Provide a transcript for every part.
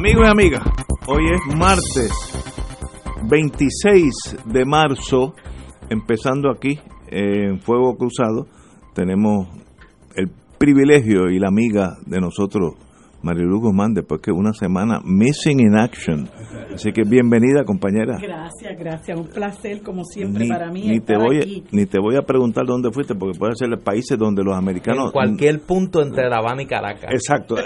Amigos y amigas, hoy es martes 26 de marzo, empezando aquí en Fuego Cruzado, tenemos el privilegio y la amiga de nosotros, Marilu Guzmán, después que una semana missing in action. Así que bienvenida, compañera. Gracias, gracias. Un placer, como siempre, Ni, para mí. ni te voy, aquí. ni te voy a preguntar dónde fuiste, porque puede ser países donde los americanos... en cualquier punto entre La Habana y Caracas. Exacto.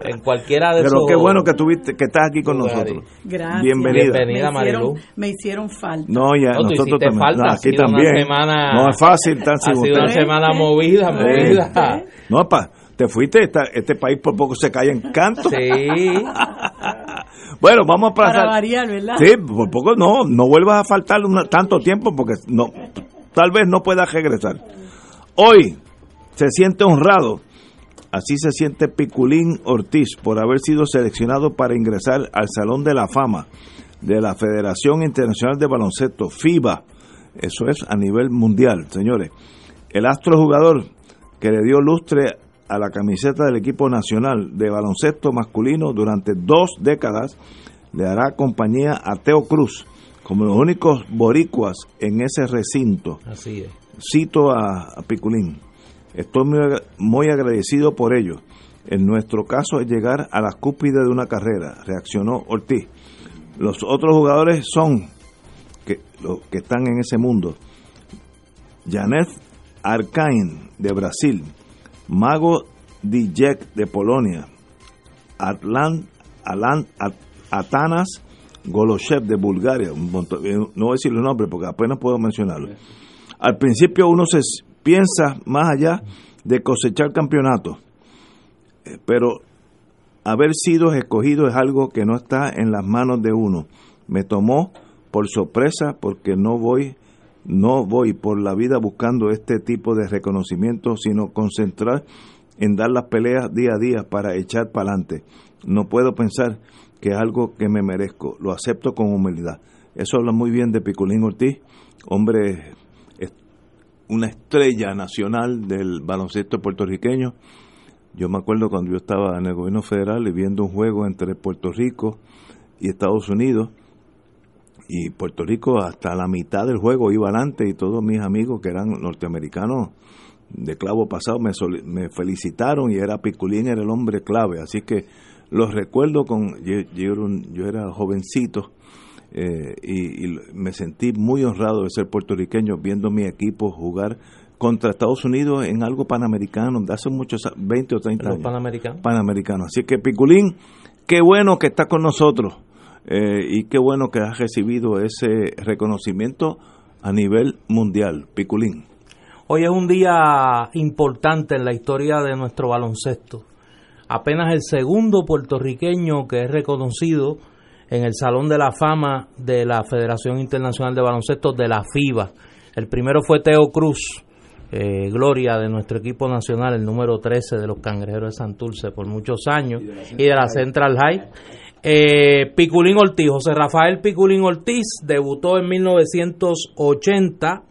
En cualquiera de Pero esos. qué bueno que tuviste, que estás aquí con lugares. nosotros. Gracias. Bienvenida. Bienvenida, me hicieron, Marilu. me hicieron falta. No, ya, No, nosotros también. falta, No, ha aquí una también. semana- no es fácil tan Ha sido una semana movida, movida. No, pa, te fuiste, esta- este país por poco se cae en canto. Sí. Bueno, vamos a pasar. Para variar, ¿verdad? Sí, por poco no, no vuelvas a faltar una- tanto tiempo porque no, tal vez no puedas regresar. Hoy se siente honrado, así se siente Piculín Ortiz por haber sido seleccionado para ingresar al Salón de la Fama de la Federación Internacional de Baloncesto, FIBA. Eso es a nivel mundial, señores. El astro jugador que le dio lustre a la camiseta del equipo nacional de baloncesto masculino durante dos décadas, le dará compañía a Teo Cruz como los únicos boricuas en ese recinto. Así es. Cito a, a Piculín. Estoy muy, agra- muy agradecido por ello. En nuestro caso es llegar a la cúspide de una carrera, reaccionó Ortiz. Los otros jugadores son que, los que están en ese mundo. Janet Arcain de Brasil, Mago Dijek de Polonia, Atlan, Alan, At- Atanas Goloshev de Bulgaria, un montón- eh, no voy a decir los nombres porque apenas puedo mencionarlo. Al principio uno se piensa más allá de cosechar campeonatos, eh, pero haber sido escogido es algo que no está en las manos de uno. Me tomó por sorpresa porque no voy no voy por la vida buscando este tipo de reconocimiento, sino concentrar en dar las peleas día a día para echar para adelante. No puedo pensar que es algo que me merezco, lo acepto con humildad. Eso habla muy bien de Piculín Ortiz, hombre, una estrella nacional del baloncesto puertorriqueño. Yo me acuerdo cuando yo estaba en el gobierno federal y viendo un juego entre Puerto Rico y Estados Unidos, y Puerto Rico hasta la mitad del juego iba adelante y todos mis amigos que eran norteamericanos de clavo pasado me, felicitaron y era Piculín era el hombre clave así que los recuerdo con yo, yo era, un- yo era jovencito eh, y, y me sentí muy honrado de ser puertorriqueño viendo mi equipo jugar contra Estados Unidos en algo panamericano de hace muchos a- 20 o 30 Los años panamericanos. panamericano. Así que Piculín, qué bueno que está con nosotros eh, y qué bueno que has recibido ese reconocimiento a nivel mundial. Piculín. Hoy es un día importante en la historia de nuestro baloncesto. Apenas el segundo puertorriqueño que es reconocido en el Salón de la Fama de la Federación Internacional de Baloncesto de la FIBA. El primero fue Teo Cruz, eh, gloria de nuestro equipo nacional, el número 13 de los Cangrejeros de Santurce por muchos años y de la Central High. Eh, Piculín Ortiz, José Rafael Piculín Ortiz debutó en 1980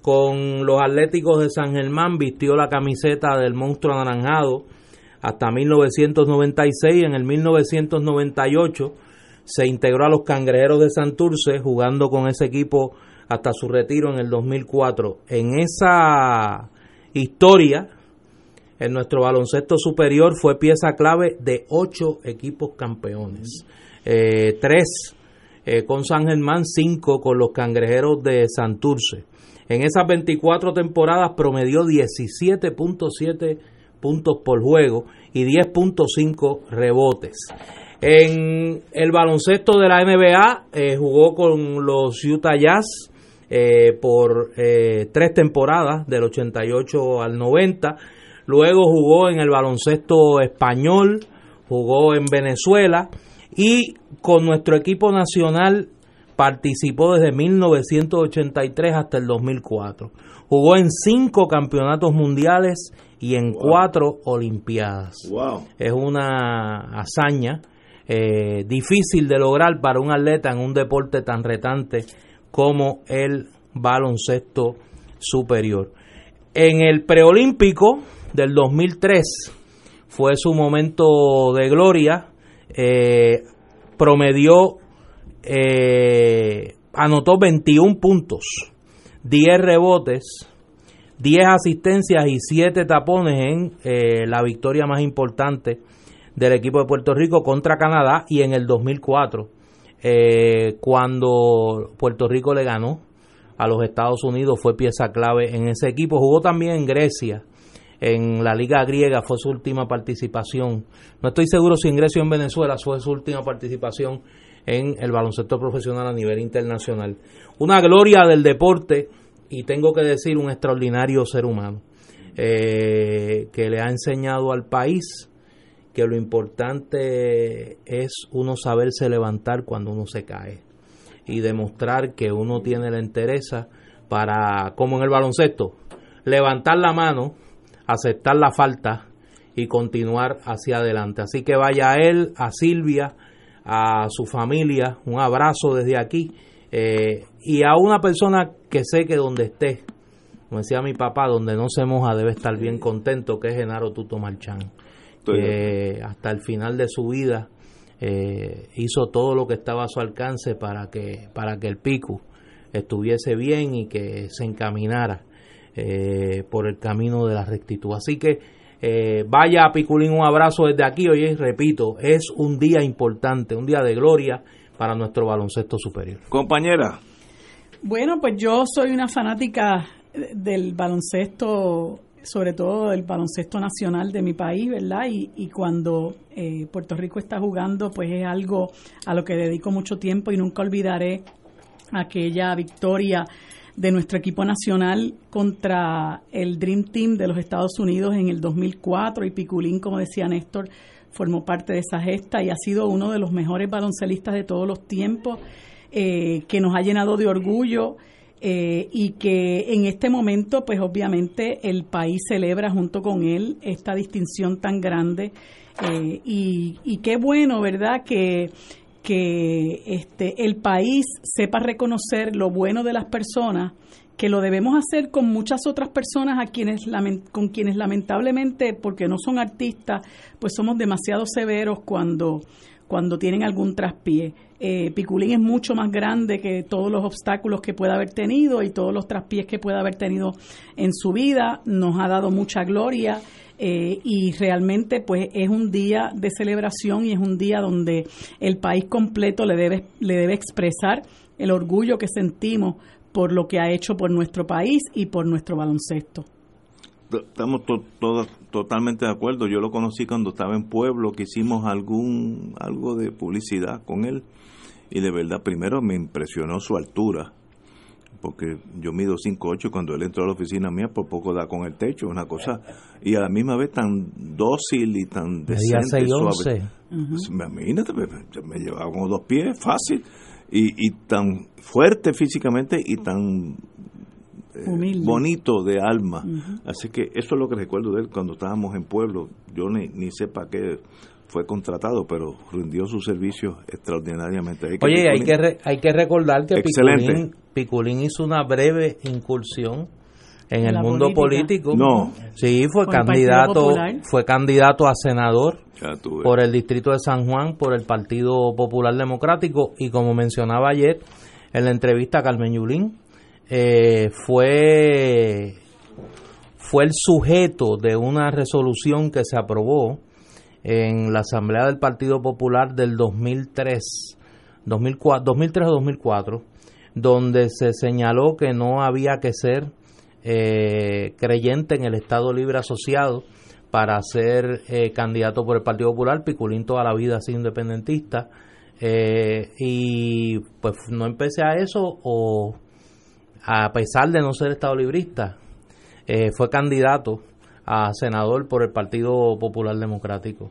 con los Atléticos de San Germán, vistió la camiseta del monstruo anaranjado hasta 1996. En el 1998 se integró a los Cangrejeros de Santurce, jugando con ese equipo hasta su retiro en el 2004. En esa historia, en nuestro baloncesto superior fue pieza clave de ocho equipos campeones. Eh, tres eh, con San Germán, cinco con los Cangrejeros de Santurce. En esas 24 temporadas promedió 17.7 puntos por juego y 10.5 rebotes. En el baloncesto de la NBA eh, jugó con los Utah Jazz por tres temporadas, del 88 al 90. Luego jugó en el baloncesto español, jugó en Venezuela y con nuestro equipo nacional participó desde 1983 hasta el 2004. Jugó en cinco campeonatos mundiales y en cuatro olimpiadas. Es una hazaña eh, difícil de lograr para un atleta en un deporte tan retante como el baloncesto superior. En el preolímpico del 2003 fue su momento de gloria, eh, promedió, eh, anotó 21 puntos, 10 rebotes, 10 asistencias y 7 tapones en eh, la victoria más importante del equipo de Puerto Rico contra Canadá y en el 2004, eh, cuando Puerto Rico le ganó a los Estados Unidos, fue pieza clave en ese equipo. Jugó también en Grecia, en la Liga Griega, fue su última participación. No estoy seguro si en Grecia o en Venezuela fue su última participación en el baloncesto profesional a nivel internacional. Una gloria del deporte y tengo que decir un extraordinario ser humano eh, que le ha enseñado al país que lo importante es uno saberse levantar cuando uno se cae y demostrar que uno tiene la entereza para, como en el baloncesto, levantar la mano, aceptar la falta y continuar hacia adelante. Así que vaya a él, a Silvia, a su familia, un abrazo desde aquí eh, y a una persona que sé que donde esté, como decía mi papá, donde no se moja debe estar bien contento, que es Genaro Tuto Marchán que hasta el final de su vida eh, hizo todo lo que estaba a su alcance para que, para que el pico estuviese bien y que se encaminara eh, por el camino de la rectitud. Así que eh, vaya a Piculín un abrazo desde aquí. Oye, repito, es un día importante, un día de gloria para nuestro baloncesto superior. Compañera. Bueno, pues yo soy una fanática del baloncesto sobre todo el baloncesto nacional de mi país, ¿verdad? Y, cuando eh, Puerto Rico está jugando, pues es algo a lo que dedico mucho tiempo y nunca olvidaré aquella victoria de nuestro equipo nacional contra el Dream Team de los Estados Unidos en el 2004 y Piculín, como decía Néstor, formó parte de esa gesta y ha sido uno de los mejores baloncelistas de todos los tiempos, eh, que nos ha llenado de orgullo eh, y que en este momento, pues obviamente el país celebra junto con él esta distinción tan grande eh, y, qué bueno, ¿verdad? Que, que este, el país sepa reconocer lo bueno de las personas que lo debemos hacer con muchas otras personas a quienes con quienes lamentablemente porque no son artistas pues somos demasiado severos cuando cuando tienen algún traspié. Eh, Piculín es mucho más grande que todos los obstáculos que pueda haber tenido y todos los traspiés que pueda haber tenido en su vida. Nos ha dado mucha gloria. Eh, y realmente pues es un día de celebración y es un día donde el país completo le debe, le debe expresar el orgullo que sentimos por lo que ha hecho por nuestro país y por nuestro baloncesto estamos todos totalmente de acuerdo. Yo lo conocí cuando estaba en Pueblo, que hicimos algún algo de publicidad con él y de verdad primero me impresionó su altura porque yo mido 5'8 y cuando él entró a la oficina mía por poco da con el techo, una cosa y a la misma vez tan dócil y tan decente, suave. Imagínate, me, llevaba como dos pies, fácil y, y tan fuerte físicamente y tan eh, bonito de alma. Así que eso es lo que recuerdo de él cuando estábamos en pueblo. Yo ni, ni sé para qué fue contratado, pero rindió su servicio extraordinariamente. Oye, hay que, hay que recordar que Piculín, Piculín, hizo una breve incursión en el mundo político. No. Sí, fue candidato, fue candidato a senador por el distrito de San Juan, por el Partido Popular Democrático y como mencionaba ayer en la entrevista a Carmen Yulín, eh, fue, fue el sujeto de una resolución que se aprobó en la Asamblea del Partido Popular del 2003, 2004, 2003 o 2004, donde se señaló que no había que ser eh, creyente en el Estado Libre Asociado para ser eh, candidato por el Partido Popular. Piculín toda la vida sido independentista. Eh, y pues no empecé a eso o a pesar de no ser Estado librista, fue candidato a senador por el Partido Popular Democrático.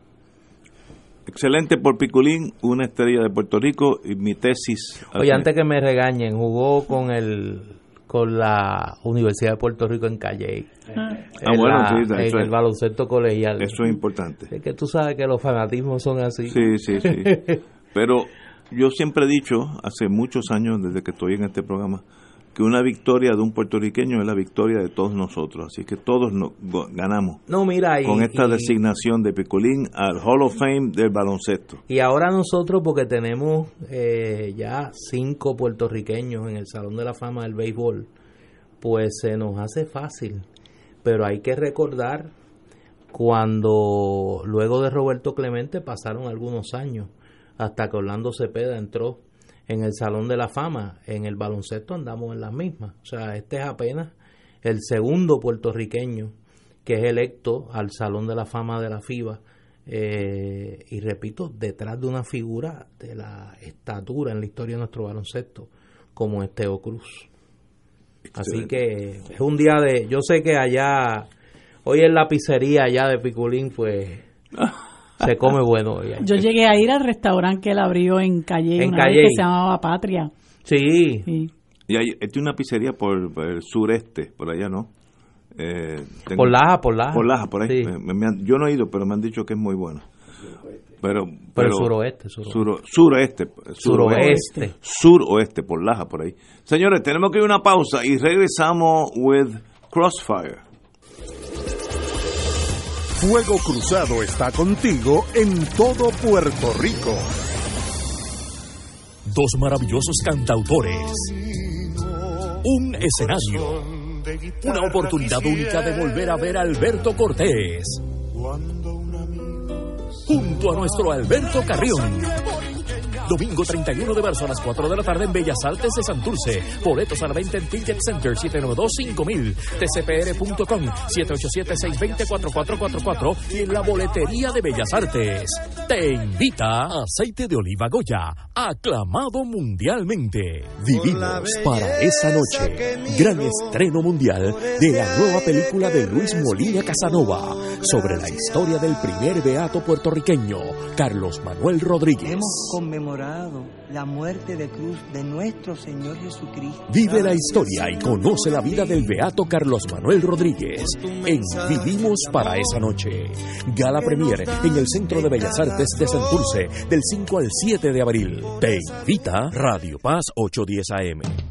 Excelente por Piculín, una estrella de Puerto Rico y mi tesis. Oye, antes que me regañen, jugó con el con la Universidad de Puerto Rico en Calle. Ah, bueno, sí, en el baloncesto colegial. Eso es importante. Es que tú sabes que los fanatismos son así. Sí, sí, sí. Pero yo siempre he dicho, hace muchos años, desde que estoy en este programa, que una victoria de un puertorriqueño es la victoria de todos nosotros. Así que todos ganamos no, mira, con esta designación de Picolín al Hall of Fame del baloncesto. Y ahora nosotros, porque tenemos eh, ya cinco puertorriqueños en el Salón de la Fama del Béisbol, pues se nos hace fácil. Pero hay que recordar cuando luego de Roberto Clemente pasaron algunos años hasta que Orlando Cepeda entró en el Salón de la Fama. En el baloncesto andamos en las mismas. O sea, este es apenas el segundo puertorriqueño que es electo al Salón de la Fama de la FIBA. Eh, y repito, detrás de una figura de la estatura en la historia de nuestro baloncesto, como es Teo Cruz. Así que es un día de. Yo sé que allá, hoy en la pizzería allá de Piculín, pues. se come bueno. Yo llegué a ir al restaurante que él abrió en Calle, en Calle. que se llamaba Patria. Sí. Y hay, una pizzería por, el sureste, por allá, ¿no? Eh, por Laja, por Laja. Por Laja, por ahí. yo no he ido, pero me han dicho que es muy bueno. Pero, pero, suroeste, suroeste. suroeste, suroeste, suroeste, por Laja, por ahí. Señores, tenemos que ir a una pausa y regresamos with Crossfire. Fuego Cruzado está contigo en todo Puerto Rico. Dos maravillosos cantautores. Un escenario. Una oportunidad única de volver a ver a Alberto Cortés. Junto a nuestro Alberto Carrión Domingo 31 de marzo a las 4 de la tarde en Bellas Artes de Santurce. Boletos a la en Ticket Center 792-5000, tcpr.com 787-620-4444 y en la boletería de Bellas Artes. Te invita Aceite de Oliva Goya, aclamado mundialmente. Vivimos para esa noche. Gran estreno mundial de la nueva película de Luis Molina Casanova sobre la historia del primer beato puertorriqueño, Carlos Manuel Rodríguez la muerte de cruz de nuestro Señor Jesucristo. Vive la historia y conoce la vida del beato Carlos Manuel Rodríguez en Vivimos para esa noche. Gala Premier en el Centro de Bellas Artes de Santurce del 5 al 7 de abril. Te invita Radio Paz 810 AM.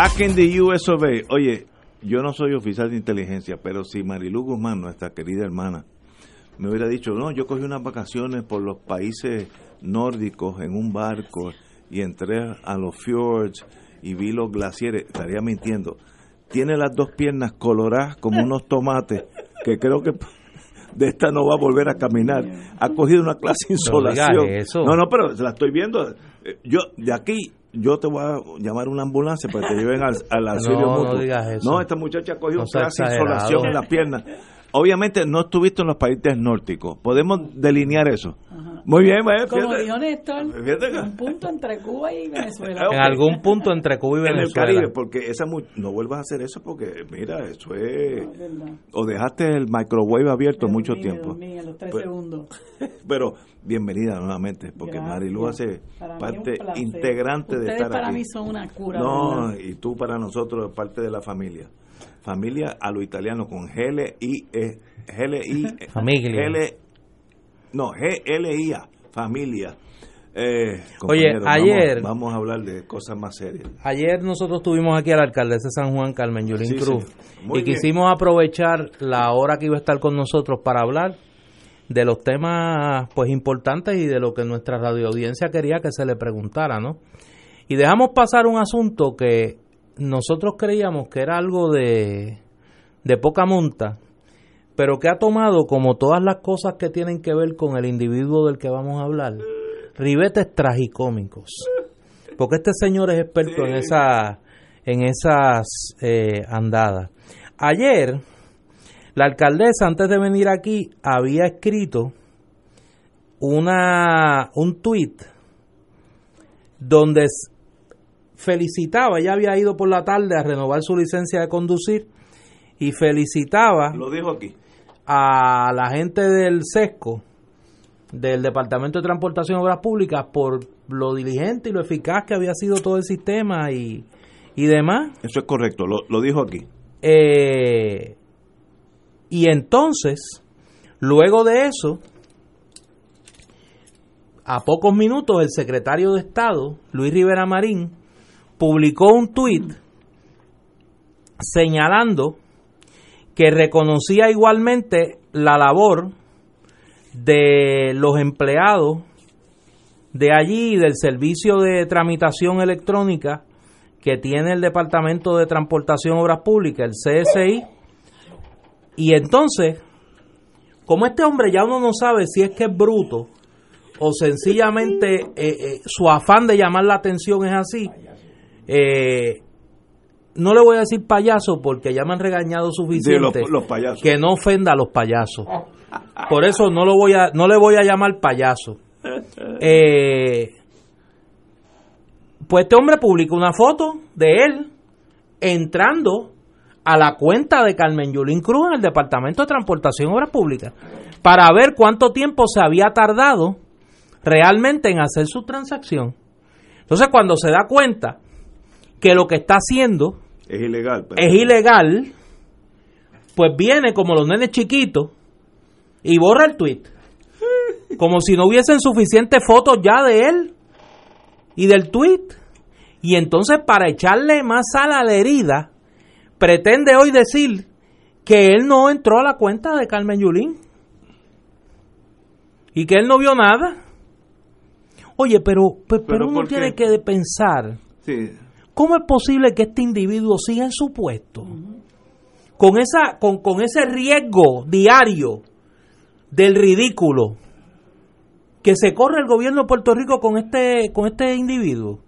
Back in the US of A. Oye, yo no soy oficial de inteligencia, pero si Marilu Guzmán, nuestra querida hermana, me hubiera dicho, no, yo cogí unas vacaciones por los países nórdicos en un barco y entré a los fjords y vi los glaciares, estaría mintiendo. Tiene las dos piernas coloradas como unos tomates, que creo que de esta no va a volver a caminar. Ha cogido una clase de insolación. No, no, pero la estoy viendo. Yo, de aquí, yo te voy a llamar una ambulancia para que te lleven al, al auxilio No, no mutuo. digas eso. No, esta muchacha cogió No exagerado. insolación en las piernas. Obviamente no estuviste en los países nórdicos. Podemos delinear eso. Muy bien, eh, Como fíjate. dijo Néstor, un punto entre Cuba y Venezuela. En algún punto entre Cuba y en el Venezuela. Caribe, porque esa mu- no vuelvas a hacer eso porque mira, eso es Es verdad. o dejaste el microwave abierto mucho tiempo. dormí a los tres Pues- segundos. Pero bienvenida nuevamente, porque Gracias. Marilu hace Para parte integrante de estar para aquí. mí son una cura. No, ¿verdad? y tú para nosotros parte de la familia. Familia a lo italiano con GLI, eh, GLI, eh, Familia. GL, no, GLIA, familia. Eh, Oye, ayer- Vamos, vamos a hablar de cosas más serias. Ayer nosotros tuvimos aquí a la alcaldesa de San Juan, Carmen Yulín Sí, Cruz, y bien. quisimos aprovechar la hora que iba a estar con nosotros para hablar de los temas pues importantes y de lo que nuestra radioaudiencia quería que se le preguntara, ¿no? Y dejamos pasar un asunto que nosotros creíamos que era algo de, de poca monta, pero que ha tomado, como todas las cosas que tienen que ver con el individuo del que vamos a hablar, ribetes tragicómicos. Porque este señor es experto en, esa, en esas eh, andadas. Ayer, la alcaldesa, antes de venir aquí, había escrito una, un tuit donde felicitaba, ella había ido por la tarde a renovar su licencia de conducir y felicitaba Lo dijo aquí. a la gente del SESCO, del Departamento de Transportación y Obras Públicas, por lo diligente y lo eficaz que había sido todo el sistema y, y demás. Eso es correcto, lo, lo dijo aquí. Eh, y entonces, luego de eso, a pocos minutos, el secretario de Estado, Luis Rivera Marín, publicó un tuit señalando que reconocía igualmente la labor de los empleados de allí del servicio de tramitación electrónica que tiene el Departamento de Transportación y Obras Públicas, el CSI. Y entonces, como este hombre ya uno no sabe si es que es bruto o sencillamente eh, eh, su afán de llamar la atención es así, eh, no le voy a decir payaso porque ya me han regañado suficiente los, que no ofenda a los payasos. Por eso no lo voy a, no le voy a llamar payaso. Eh, pues este hombre publicó una foto de él entrando a la cuenta de Carmen Yulín Cruz en el Departamento de Transportación y Obras Públicas para ver cuánto tiempo se había tardado realmente en hacer su transacción. Entonces cuando se da cuenta que lo que está haciendo Es ilegal. pero- es ilegal, pues viene como los nenes chiquitos y borra el tweet. Como si no hubiesen suficientes fotos ya de él y del tweet. Y entonces para echarle más sal a la herida, pretende hoy decir que él no entró a la cuenta de Carmen Yulín. Y que él no vio nada. Oye, pero, pe- pero, ¿Pero uno tiene que pensar Sí, ¿Cómo es posible que este individuo siga en su puesto? Con, esa, con, con ese riesgo diario del ridículo que se corre el gobierno de Puerto Rico con este, con este individuo.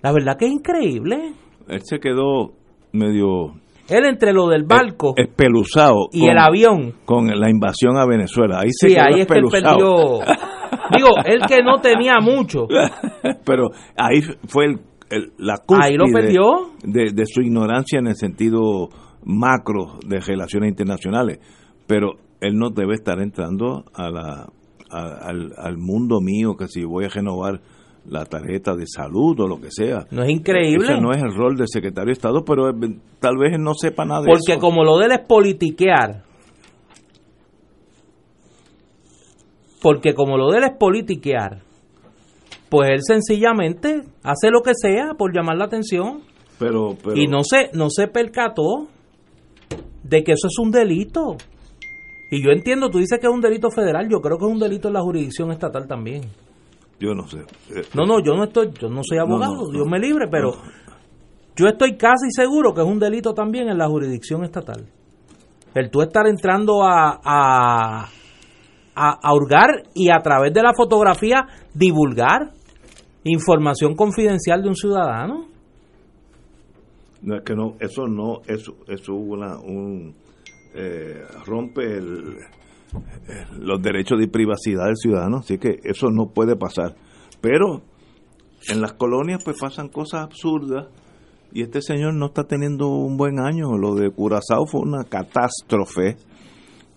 La verdad que es increíble. él se quedó medio Él entre lo del barco espeluzado y el avión con la invasión a Venezuela. Ahí se sí, quedó ahí es que él perdió. Digo, él que no tenía mucho. Pero ahí fue el, el, la Ahí lo perdió. De, de su ignorancia en el sentido macro de relaciones internacionales. Pero él no debe estar entrando a la, a- al, al mundo mío que si voy a renovar la tarjeta de salud o lo que sea. No es increíble. Ese no es el rol del secretario de Estado, pero eh, tal vez él no sepa nada de Porque eso. como lo de él es politiquear, porque como lo de él es politiquear, pues él sencillamente hace lo que sea por llamar la atención Pero, pero, y no se, no se percató de que eso es un delito. Y yo entiendo, tú dices que es un delito federal, yo creo que es un delito en la jurisdicción estatal también. yo no sé. Eh, No, no, yo no estoy, yo no soy abogado, no, no. Dios me libre, pero yo estoy casi seguro que es un delito también en la jurisdicción estatal. El tú estar entrando a, a, a, a hurgar y a través de la fotografía divulgar información confidencial de un ciudadano. No, es que no, eso no, eso, eso una, un, eh, rompe el- los derechos de privacidad del ciudadano, así que eso no puede pasar. Pero en las colonias pues pasan cosas absurdas y este señor no está teniendo un buen año. Lo de Curazao fue una catástrofe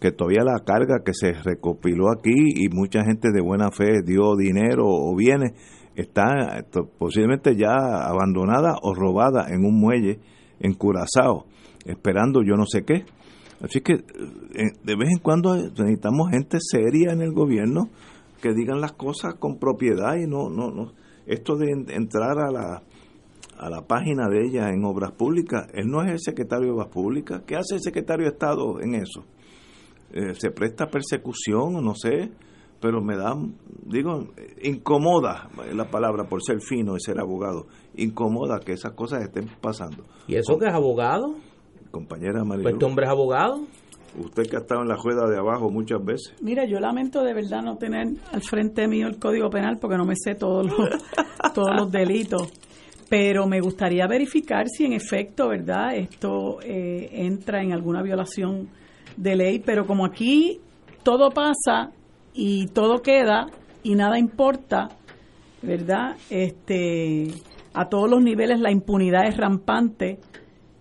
que todavía la carga que se recopiló aquí y mucha gente de buena fe dio dinero o bienes está posiblemente ya abandonada o robada en un muelle en Curazao esperando yo no sé qué. Así que eh, de vez en cuando necesitamos gente seria en el gobierno que digan las cosas con propiedad y no no no. Esto de en- entrar a la a la página de ella en obras públicas él no es el secretario de obras públicas. Qué hace el secretario de estado en eso eh, se presta persecución o no sé, pero me da, digo, incomoda la palabra por ser fino y ser abogado, incomoda que esas cosas estén pasando. ¿Y eso que es abogado? Compañera Pues María, este hombre es abogado. usted que ha estado en la rueda de abajo muchas veces, Mira, yo lamento de verdad no tener al frente mío el Código Penal porque no me sé todos los, todos los delitos. Pero me gustaría verificar si en efecto, ¿verdad?, esto eh, entra en alguna violación de ley. Pero como aquí todo pasa y todo queda y nada importa, ¿verdad? Este, a todos los niveles la impunidad es rampante.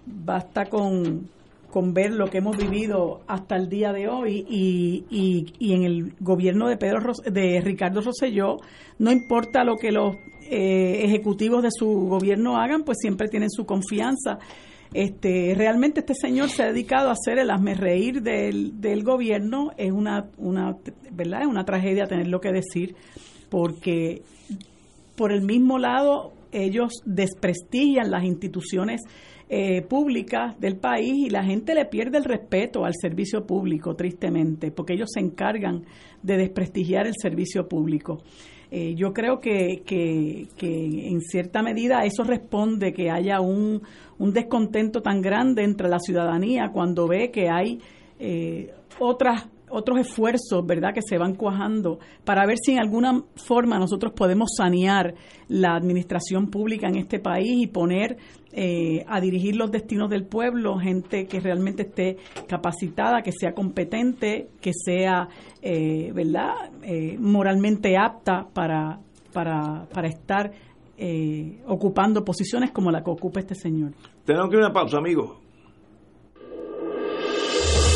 Basta con, con ver lo que hemos vivido hasta el día de hoy y, y, y en el gobierno de Pedro de Ricardo Rosselló no importa lo que los eh, ejecutivos de su gobierno hagan pues siempre tienen su confianza este realmente este señor se ha dedicado a hacer el hazme reír del, del gobierno es una una verdad es una tragedia tenerlo que decir porque por el mismo lado, ellos desprestigian las instituciones eh, públicas del país y la gente le pierde el respeto al servicio público, tristemente, porque ellos se encargan de desprestigiar el servicio público. Eh, yo creo que, que, que en cierta medida eso responde que haya un, un descontento tan grande entre la ciudadanía cuando ve que hay eh, otras otros esfuerzos, ¿verdad?, que se van cuajando para ver si en alguna forma nosotros podemos sanear la administración pública en este país y poner eh, a dirigir los destinos del pueblo gente que realmente esté capacitada, que sea competente, que sea, eh, ¿verdad?, eh, moralmente apta para, para, para estar eh, ocupando posiciones como la que ocupa este señor. tenemos que ir a una pausa, amigos.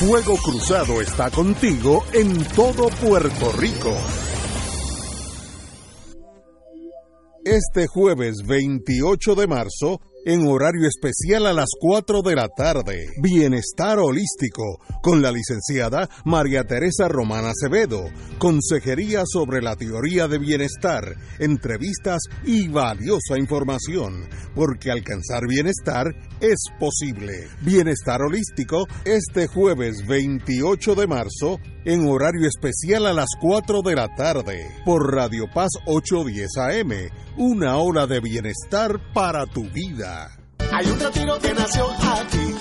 Fuego Cruzado está contigo en todo Puerto Rico. Este jueves 28 de marzo en horario especial a las 4 de la tarde. Bienestar Holístico, con la licenciada María Teresa Romana Acevedo. Consejería sobre la teoría de bienestar, entrevistas y valiosa información, porque alcanzar bienestar es posible. Bienestar Holístico, este jueves 28 de marzo, en horario especial a las 4 de la tarde, por Radio Paz 810 AM, una hora de bienestar para tu vida. Hay un retiro que nació aquí,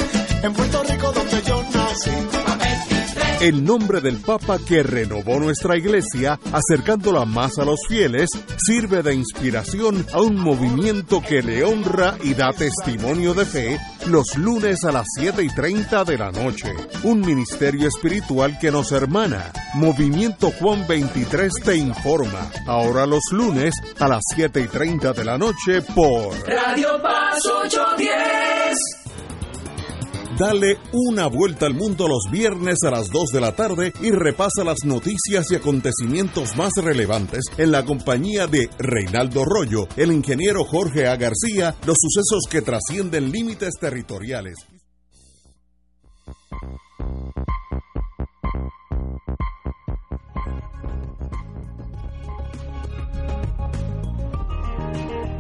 en Puerto Rico donde yo nací. El nombre del Papa que renovó nuestra iglesia, acercándola más a los fieles, sirve de inspiración a un movimiento que le honra y da testimonio de fe los lunes a las 7 y 30 de la noche. Un ministerio espiritual que nos hermana. Movimiento Juan 23 te informa. Ahora los lunes a las 7 y 30 de la noche por Radio Paz 810. Dale una vuelta al mundo los viernes a las 2 de la tarde y repasa las noticias y acontecimientos más relevantes en la compañía de Reinaldo Rollo, el ingeniero Jorge A. García, los sucesos que trascienden límites territoriales.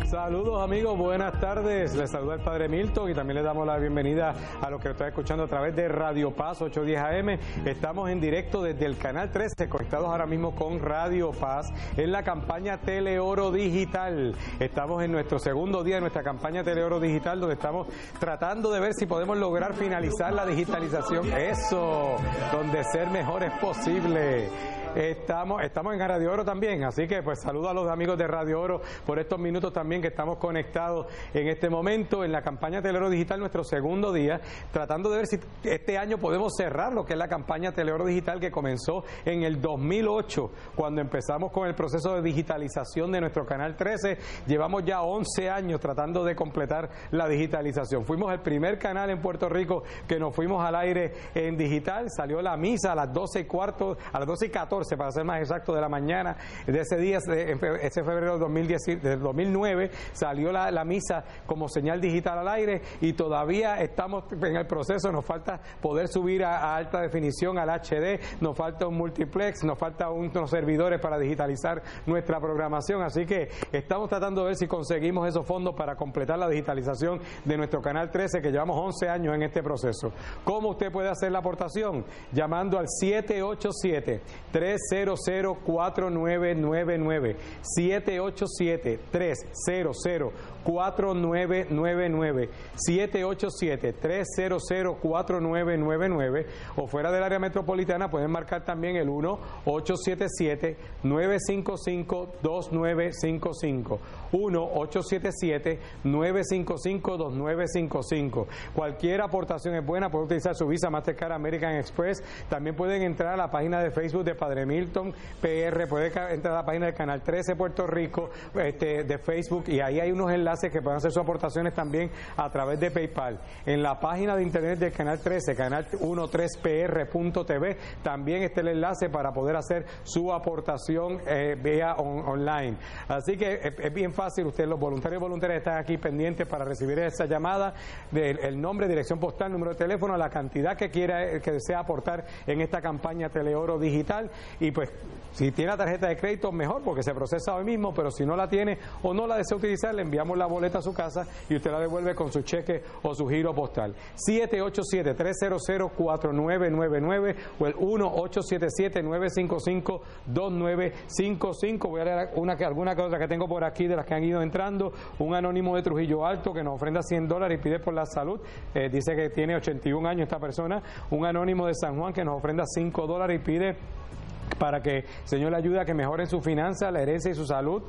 Saludos amigos, buenas tardes. Les saluda el Padre Milton y también les damos la bienvenida a los que están escuchando a través de Radio Paz 810 AM. Estamos en directo desde el canal 13, conectados ahora mismo con Radio Paz en la campaña Teleoro Digital. Estamos en nuestro segundo día de nuestra campaña Teleoro Digital donde estamos tratando de ver si podemos lograr finalizar la digitalización. Eso, donde ser mejor es posible. Estamos, estamos en Radio Oro también, así que pues saludo a los amigos de Radio Oro por estos minutos también que estamos conectados en este momento en la campaña Teleoro Digital, nuestro segundo día, tratando de ver si este año podemos cerrar lo que es la campaña Teleoro Digital que comenzó en el 2008, cuando empezamos con el proceso de digitalización de nuestro canal 13. Llevamos ya 11 años tratando de completar la digitalización. Fuimos el primer canal en Puerto Rico que nos fuimos al aire en digital, salió la misa a las 12 y cuarto, a las 12 y 14 para ser más exacto, de la mañana de ese día, ese febrero del, 2010, del 2009, salió la, misa como señal digital al aire y todavía estamos en el proceso, nos falta poder subir a, alta definición al HD, nos falta un multiplex, nos falta unos servidores para digitalizar nuestra programación, así que estamos tratando de ver si conseguimos esos fondos para completar la digitalización de nuestro canal 13, que llevamos 11 años en este proceso. ¿Cómo usted puede hacer la aportación? Llamando al 787 300-4999. 787-300-4999. 787-300-4999. O fuera del área metropolitana pueden marcar también el 1-877-955-2955. 1-877-955-2955. Cualquier aportación es buena, puede utilizar su Visa Mastercard American Express. También pueden entrar a la página de Facebook de Padre Milton PR, puede entrar a la página del Canal 13 Puerto Rico, este, de Facebook, y ahí hay unos enlaces que pueden hacer sus aportaciones también a través de PayPal. En la página de internet del Canal 13, canal13pr.tv, también está el enlace para poder hacer su aportación eh, vía online. Así que es, bien fácil, ustedes los voluntarios y voluntarias están aquí pendientes para recibir esa llamada del el nombre, dirección postal, número de teléfono, la cantidad que quiera, que desea aportar en esta campaña Teleoro Digital y pues si tiene la tarjeta de crédito, mejor, porque se procesa hoy mismo, pero si no la tiene o no la desea utilizar, le enviamos la boleta a su casa y usted la devuelve con su cheque o su giro postal. 787-300-4999 o el 1-877-955-2955. Voy a leer una, alguna cosa que tengo por aquí de las que han ido entrando. Un anónimo de Trujillo Alto que nos ofrenda 100 dólares y pide por la salud. Eh, dice que tiene 81 años esta persona. Un anónimo de San Juan que nos ofrenda 5 dólares y pide para que el Señor le ayude a que mejoren su finanza, la herencia y su salud.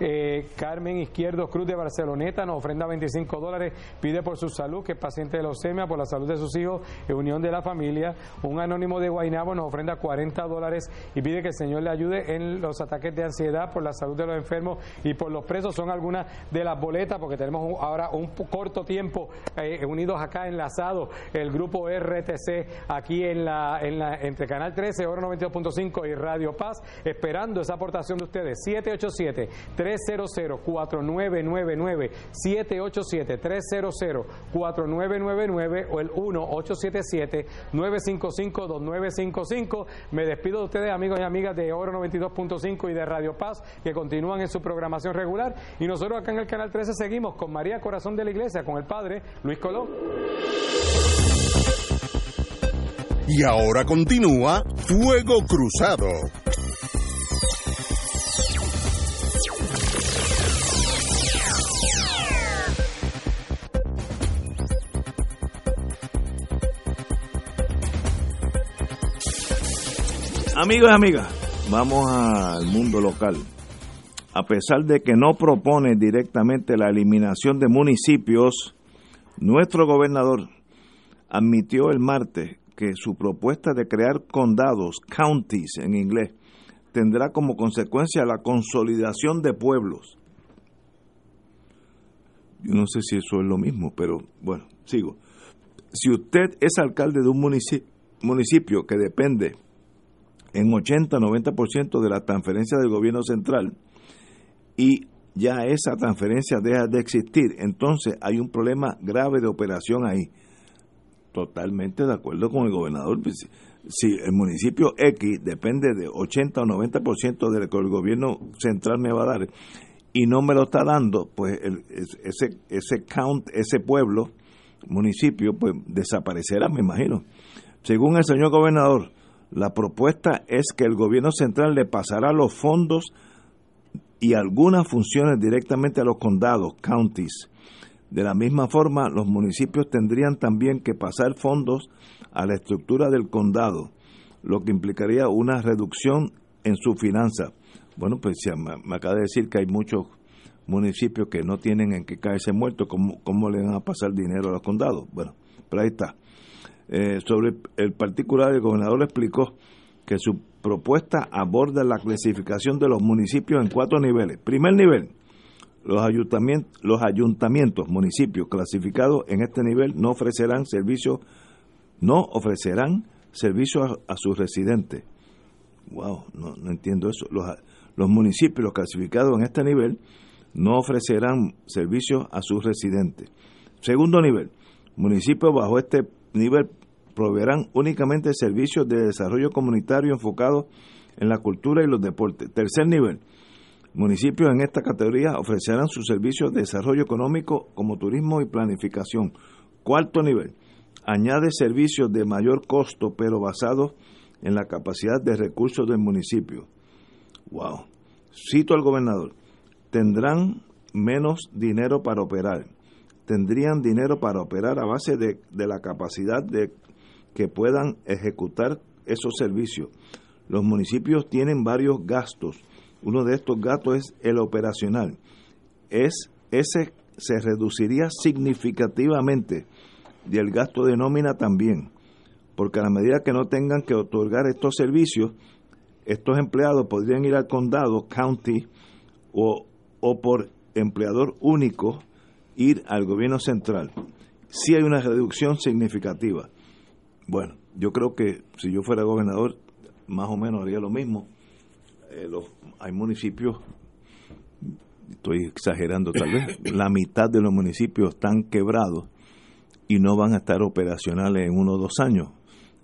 Eh, Carmen Izquierdo Cruz de Barceloneta nos ofrenda 25 dólares, pide por su salud, que es paciente de leucemia, por la salud de sus hijos, unión de la familia. Un anónimo de Guainabo nos ofrenda 40 dólares y pide que el Señor le ayude en los ataques de ansiedad, por la salud de los enfermos y por los presos. Son algunas de las boletas, porque tenemos ahora un corto tiempo eh, unidos acá, enlazados, el grupo RTC aquí en la, en la entre Canal 13, Oro 92.5 Rico y Radio Paz, esperando esa aportación de ustedes. 787-300-4999, 787-300-4999 o el 1-877-955-2955. Me despido de ustedes, amigos y amigas de Oro 92.5 y de Radio Paz, que continúan en su programación regular. Y nosotros acá en el Canal 13 seguimos con María Corazón de la Iglesia, con el Padre Luis Colón. Y ahora continúa Fuego Cruzado. Amigos y amigas, vamos al mundo local. A pesar de que no propone directamente la eliminación de municipios, nuestro gobernador admitió el martes que su propuesta de crear condados, counties en inglés, tendrá como consecuencia la consolidación de pueblos. Yo no sé si eso es lo mismo, pero bueno, sigo. Si usted es alcalde de un municipio, municipio que depende en 80-90% de la transferencia del gobierno central y ya esa transferencia deja de existir, entonces hay un problema grave de operación ahí totalmente de acuerdo con el gobernador. Pues, si el municipio X depende de 80 o 90% de lo que el gobierno central me va a dar y no me lo está dando, pues ese, ese count, ese pueblo, municipio, pues desaparecerá, me imagino. Según el señor gobernador, la propuesta es que el gobierno central le pasará los fondos y algunas funciones directamente a los condados, counties, de la misma forma, los municipios tendrían también que pasar fondos a la estructura del condado, lo que implicaría una reducción en su finanza. Bueno, pues me, acaba de decir que hay muchos municipios que no tienen en qué caerse muertos, ¿cómo, ¿cómo, le van a pasar dinero a los condados? Bueno, pero ahí está. Eh, sobre el particular, el gobernador explicó que su propuesta aborda la clasificación de los municipios en cuatro niveles. Primer nivel, los ayuntamientos, los ayuntamientos, municipios clasificados en este nivel no ofrecerán servicios, no ofrecerán servicios a, sus residentes. Wow, no, entiendo eso. Los, los municipios clasificados en este nivel no ofrecerán servicios a sus residentes. Segundo nivel, municipios bajo este nivel proveerán únicamente servicios de desarrollo comunitario enfocados en la cultura y los deportes. Tercer nivel, Municipios en esta categoría ofrecerán sus servicios de desarrollo económico como turismo y planificación. Cuarto nivel, añade servicios de mayor costo pero basados en la capacidad de recursos del municipio. Wow. Cito al gobernador, tendrán menos dinero para operar. Tendrían dinero para operar a base de, de la capacidad de que puedan ejecutar esos servicios. Los municipios tienen varios gastos uno de estos gastos es el operacional. Es, ese se reduciría significativamente y el gasto de nómina también, porque a la medida que no tengan que otorgar estos servicios, estos empleados podrían ir al condado, county, o, o por empleador único ir al gobierno central. Sí hay una reducción significativa. Bueno, yo creo que si yo fuera gobernador, más o menos haría lo mismo. Eh, los hay municipios, estoy exagerando tal vez, la mitad de los municipios están quebrados y no van a estar operacionales en uno o dos años.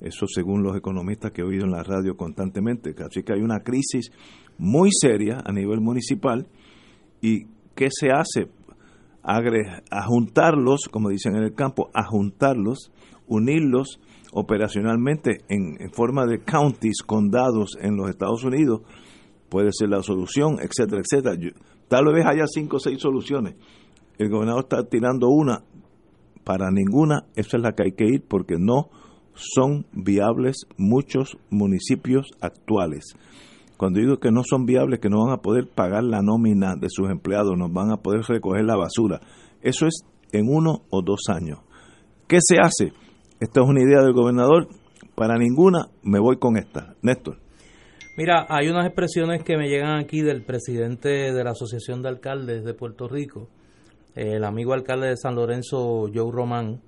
Eso según los economistas que he oído en la radio constantemente. Así que hay una crisis muy seria a nivel municipal. ¿Y qué se hace? A juntarlos, como dicen en el campo, a juntarlos, unirlos operacionalmente en, forma de counties, condados en los Estados Unidos, puede ser la solución, etcétera, etcétera. tal vez haya cinco o seis soluciones. El gobernador está tirando una, para ninguna, esa es la que hay que ir porque no son viables muchos municipios actuales. Cuando digo que no son viables, que no van a poder pagar la nómina de sus empleados, no van a poder recoger la basura. Eso es en uno o dos años. ¿Qué se hace? Esta es una idea del gobernador. Para ninguna me voy con esta. Néstor. Mira, hay unas expresiones que me llegan aquí del presidente de la Asociación de Alcaldes de Puerto Rico, el amigo alcalde de San Lorenzo, Joe Román.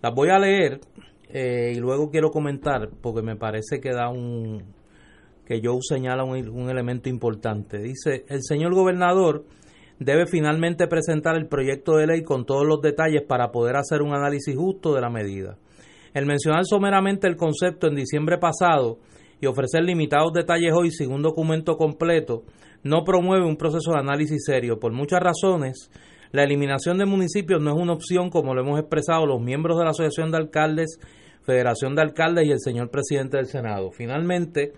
Las voy a leer eh, y luego quiero comentar porque me parece que da un que Joe señala un, un elemento importante. Dice, el señor gobernador debe finalmente presentar el proyecto de ley con todos los detalles para poder hacer un análisis justo de la medida. El mencionar someramente el concepto en diciembre pasado y ofrecer limitados detalles hoy sin un documento completo no promueve un proceso de análisis serio. Por muchas razones, la eliminación de municipios no es una opción como lo hemos expresado los miembros de la Asociación de Alcaldes, Federación de Alcaldes y el señor presidente del Senado. Finalmente,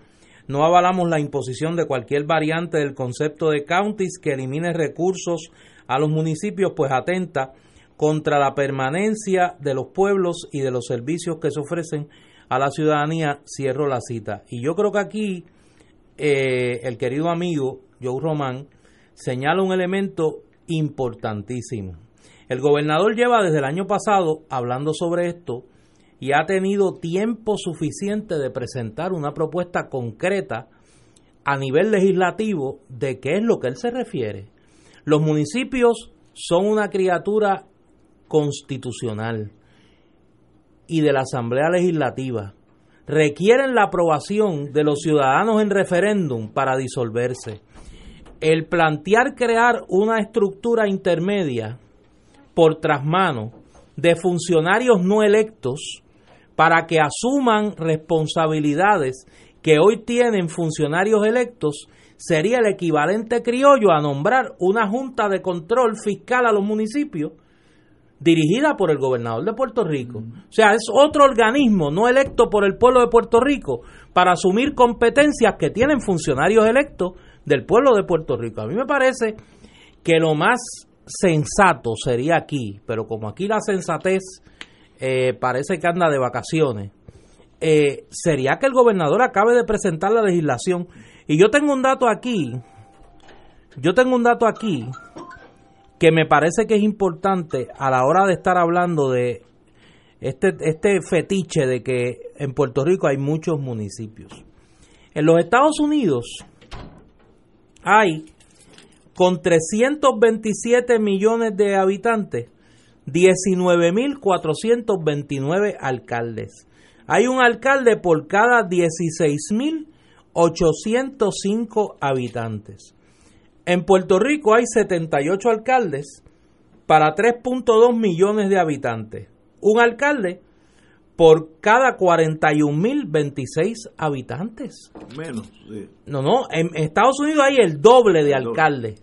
no avalamos la imposición de cualquier variante del concepto de counties que elimine recursos a los municipios, pues atenta contra la permanencia de los pueblos y de los servicios que se ofrecen a la ciudadanía, cierro la cita. Y yo creo que aquí eh, el querido amigo Joe Román señala un elemento importantísimo. El gobernador lleva desde el año pasado hablando sobre esto y ha tenido tiempo suficiente de presentar una propuesta concreta a nivel legislativo de qué es lo que él se refiere. Los municipios son una criatura constitucional y de la Asamblea Legislativa. Requieren la aprobación de los ciudadanos en referéndum para disolverse. El plantear crear una estructura intermedia por trasmano de funcionarios no electos para que asuman responsabilidades que hoy tienen funcionarios electos sería el equivalente criollo a nombrar una junta de control fiscal a los municipios dirigida por el gobernador de Puerto Rico. O sea, es otro organismo no electo por el pueblo de Puerto Rico para asumir competencias que tienen funcionarios electos del pueblo de Puerto Rico. A mí me parece que lo más sensato sería aquí, pero como aquí la sensatez eh, parece que anda de vacaciones, eh, sería que el gobernador acabe de presentar la legislación. Y yo tengo un dato aquí, yo tengo un dato aquí que me parece que es importante a la hora de estar hablando de este, este fetiche de que en Puerto Rico hay muchos municipios. En los Estados Unidos hay con 327 millones de habitantes 19.429 alcaldes. Hay un alcalde por cada 16.805 habitantes. En Puerto Rico hay 78 alcaldes para 3.2 millones de habitantes. Un alcalde por cada 41.026 habitantes. Menos. No, no, en Estados Unidos hay el doble de alcaldes.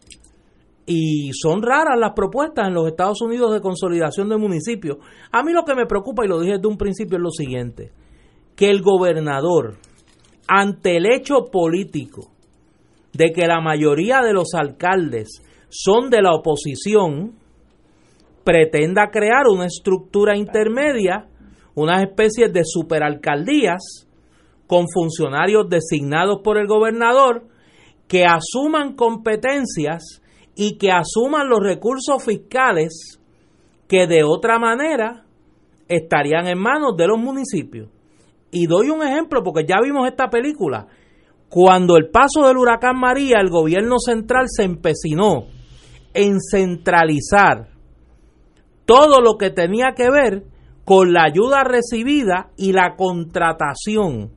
Y son raras las propuestas en los Estados Unidos de consolidación de municipios. A mí lo que me preocupa, y lo dije desde un principio, es lo siguiente, que el gobernador, ante el hecho político de que la mayoría de los alcaldes son de la oposición, pretenda crear una estructura intermedia, unas especies de superalcaldías con funcionarios designados por el gobernador que asuman competencias y que asuman los recursos fiscales que de otra manera estarían en manos de los municipios. Y doy un ejemplo porque ya vimos esta película. Cuando el paso del huracán María, el gobierno central se empecinó en centralizar todo lo que tenía que ver con la ayuda recibida y la contratación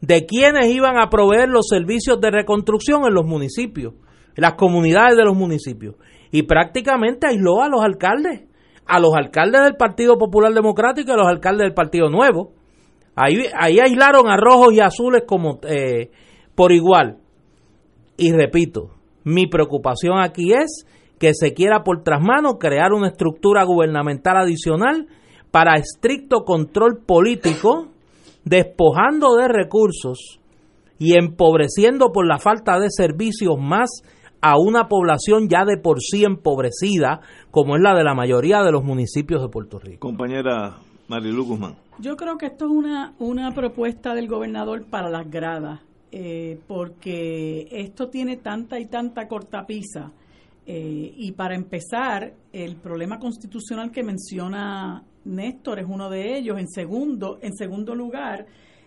de quienes iban a proveer los servicios de reconstrucción en los municipios las comunidades de los municipios. Y prácticamente aisló a los alcaldes, a los alcaldes del Partido Popular Democrático y a los alcaldes del Partido Nuevo. Ahí, ahí aislaron a rojos y azules como eh, por igual. Y repito, mi preocupación aquí es que se quiera por trasmano crear una estructura gubernamental adicional para estricto control político, despojando de recursos y empobreciendo por la falta de servicios más a una población ya de por sí empobrecida, como es la de la mayoría de los municipios de Puerto Rico. Compañera Marilu Guzmán. Yo creo que esto es una, una propuesta del gobernador para las gradas, eh, porque esto tiene tanta y tanta cortapisa. Eh, y para empezar, el problema constitucional que menciona Néstor es uno de ellos. En segundo, en segundo lugar,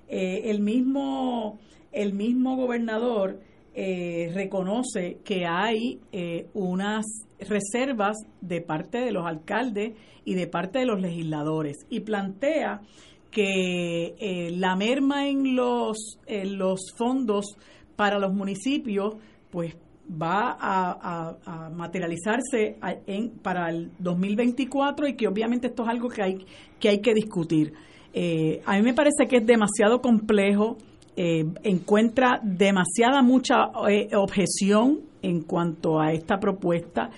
eh, el mismo el mismo gobernador eh, reconoce que hay eh, unas reservas de parte de los alcaldes y de parte de los legisladores y plantea que eh, la merma en los, en los fondos para los municipios, pues va a, materializarse en, para el 2024 y que obviamente esto es algo que hay que, hay que discutir. Eh, a mí me parece que es demasiado complejo, eh, encuentra demasiada mucha eh, objeción en cuanto a esta propuesta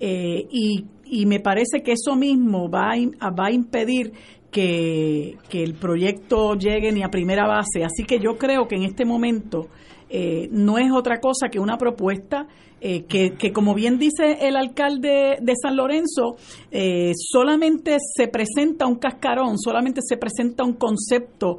y, y, me parece que eso mismo va a, va a impedir que, que el proyecto llegue ni a primera base. Así que yo creo que en este momento eh, no es otra cosa que una propuesta eh, que, que, como bien dice el alcalde de San Lorenzo, eh, solamente se presenta un cascarón, solamente se presenta un concepto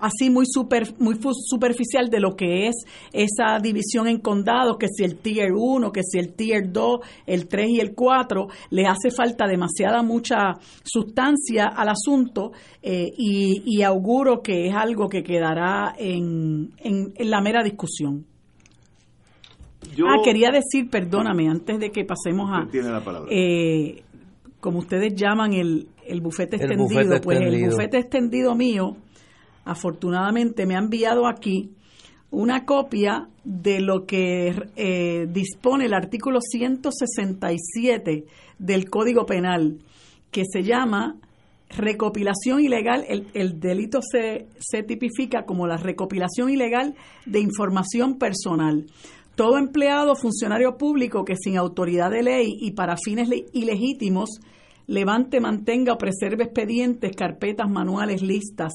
así muy, super, muy superficial de lo que es esa división en condados, que si el Tier 1, que si el Tier 2, el 3 y el 4, le hace falta demasiada mucha sustancia al asunto y, y, auguro que es algo que quedará en, en la mera discusión. Ah, quería decir, perdóname, antes de que pasemos a... Tiene la palabra. Eh, como ustedes llaman el, el bufete extendido, pues el bufete extendido mío, afortunadamente me ha enviado aquí una copia de lo que eh, dispone el artículo 167 del Código Penal, que se llama recopilación ilegal, el, el delito se, se tipifica como la recopilación ilegal de información personal. Todo empleado o funcionario público que sin autoridad de ley y para fines ilegítimos levante, mantenga o preserve expedientes, carpetas, manuales, listas,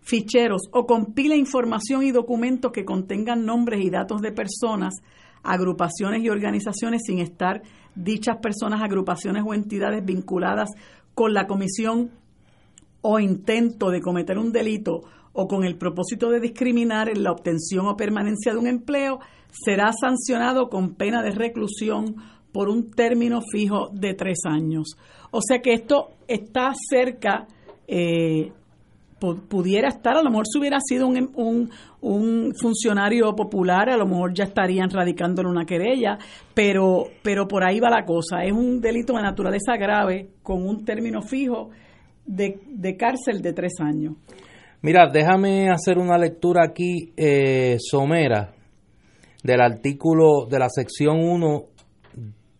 ficheros o compile información y documentos que contengan nombres y datos de personas, agrupaciones y organizaciones sin estar dichas personas, agrupaciones o entidades vinculadas con la comisión o intento de cometer un delito o con el propósito de discriminar en la obtención o permanencia de un empleo, será sancionado con pena de reclusión por un término fijo de tres años. O sea que esto está cerca, eh, pudiera estar, a lo mejor si hubiera sido un, un, un, funcionario popular, a lo mejor ya estarían radicándole una querella, pero, pero por ahí va la cosa. Es un delito de naturaleza grave con un término fijo de, cárcel de tres años. Mira, déjame hacer una lectura aquí eh, somera del artículo de la sección 1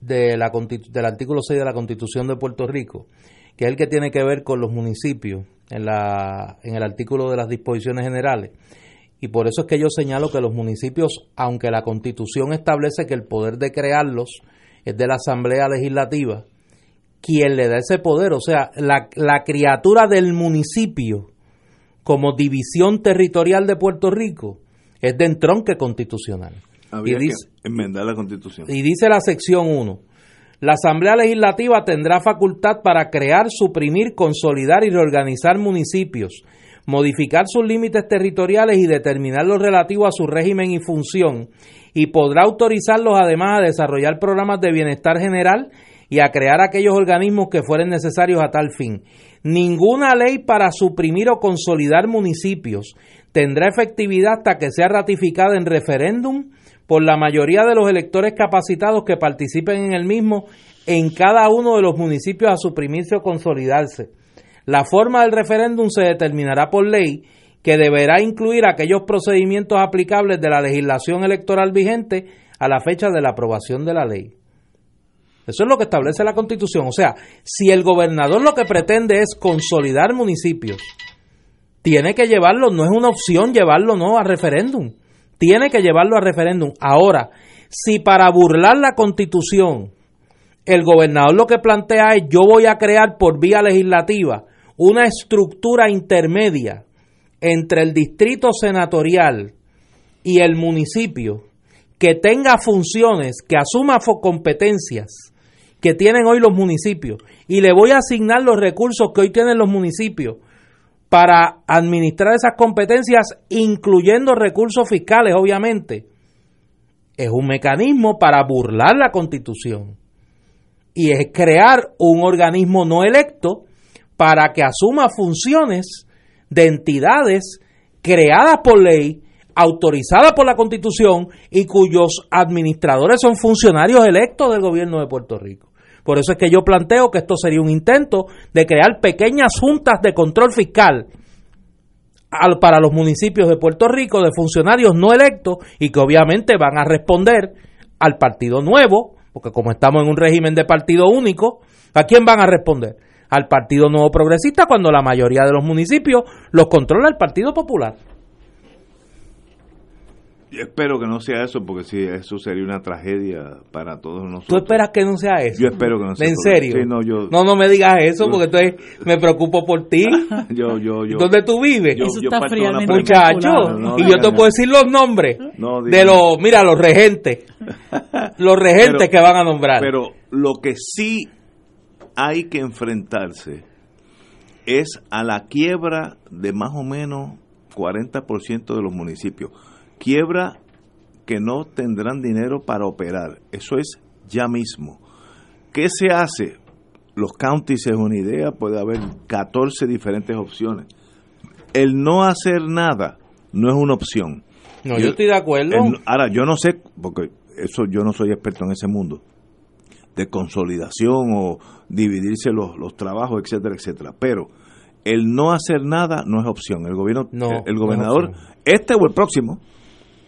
de la, del artículo 6 de la Constitución de Puerto Rico, que es el que tiene que ver con los municipios en, la, en el artículo de las disposiciones generales. Y por eso es que yo señalo que los municipios, aunque la Constitución establece que el poder de crearlos es de la Asamblea Legislativa, quien le da ese poder, o sea, la, la criatura del municipio como división territorial de Puerto Rico es de entronque constitucional. y dice, enmendar la constitución. Y dice la sección 1, la Asamblea Legislativa tendrá facultad para crear, suprimir, consolidar y reorganizar municipios, modificar sus límites territoriales y determinar lo relativo a su régimen y función, y podrá autorizarlos además a desarrollar programas de bienestar general y a crear aquellos organismos que fueren necesarios a tal fin. Ninguna ley para suprimir o consolidar municipios tendrá efectividad hasta que sea ratificada en referéndum por la mayoría de los electores capacitados que participen en el mismo en cada uno de los municipios a suprimirse o consolidarse. La forma del referéndum se determinará por ley que deberá incluir aquellos procedimientos aplicables de la legislación electoral vigente a la fecha de la aprobación de la ley. Eso es lo que establece la Constitución. O sea, si el gobernador lo que pretende es consolidar municipios, tiene que llevarlo, no es una opción llevarlo no a referéndum. Tiene que llevarlo a referéndum. Ahora, si para burlar la Constitución el gobernador lo que plantea es yo voy a crear por vía legislativa una estructura intermedia entre el distrito senatorial y el municipio que tenga funciones, que asuma competencias que tienen hoy los municipios. Y le voy a asignar los recursos que hoy tienen los municipios para administrar esas competencias, incluyendo recursos fiscales, obviamente, es un mecanismo para burlar la constitución. Y es crear un organismo no electo para que asuma funciones de entidades creadas por ley, autorizadas por la constitución y cuyos administradores son funcionarios electos del gobierno de Puerto Rico. Por eso es que yo planteo que esto sería un intento de crear pequeñas juntas de control fiscal para los municipios de Puerto Rico de funcionarios no electos y que obviamente van a responder al partido nuevo, porque como estamos en un régimen de partido único, ¿a quién van a responder? Al Partido Nuevo Progresista cuando la mayoría de los municipios los controla el Partido Popular. Yo espero que no sea eso, porque si eso sería una tragedia para todos nosotros. ¿Tú esperas que no sea eso? Yo espero que no sea ¿En serio? no, yo, no, no me digas eso, porque entonces me preocupo por ti. yo, yo, yo. ¿Dónde tú vives? Eso está fríamente Muchacho, No, y yo te puedo decir los nombres No, de los, mira, los regentes. los regentes Pero- que van a nombrar. Pero lo que sí hay que enfrentarse es a la quiebra de más o menos 40% de los municipios. Quiebra que no tendrán dinero para operar. Eso es ya mismo. ¿Qué se hace? Los counties es una idea, puede haber 14 diferentes opciones. El no hacer nada no es una opción. no, yo estoy de acuerdo. El- ahora, yo no sé, porque eso yo no soy experto en ese mundo, de consolidación o dividirse los, los trabajos, etcétera, etcétera. Pero el no hacer nada no es opción. El gobierno, No, el, no es gobernador, este o el próximo,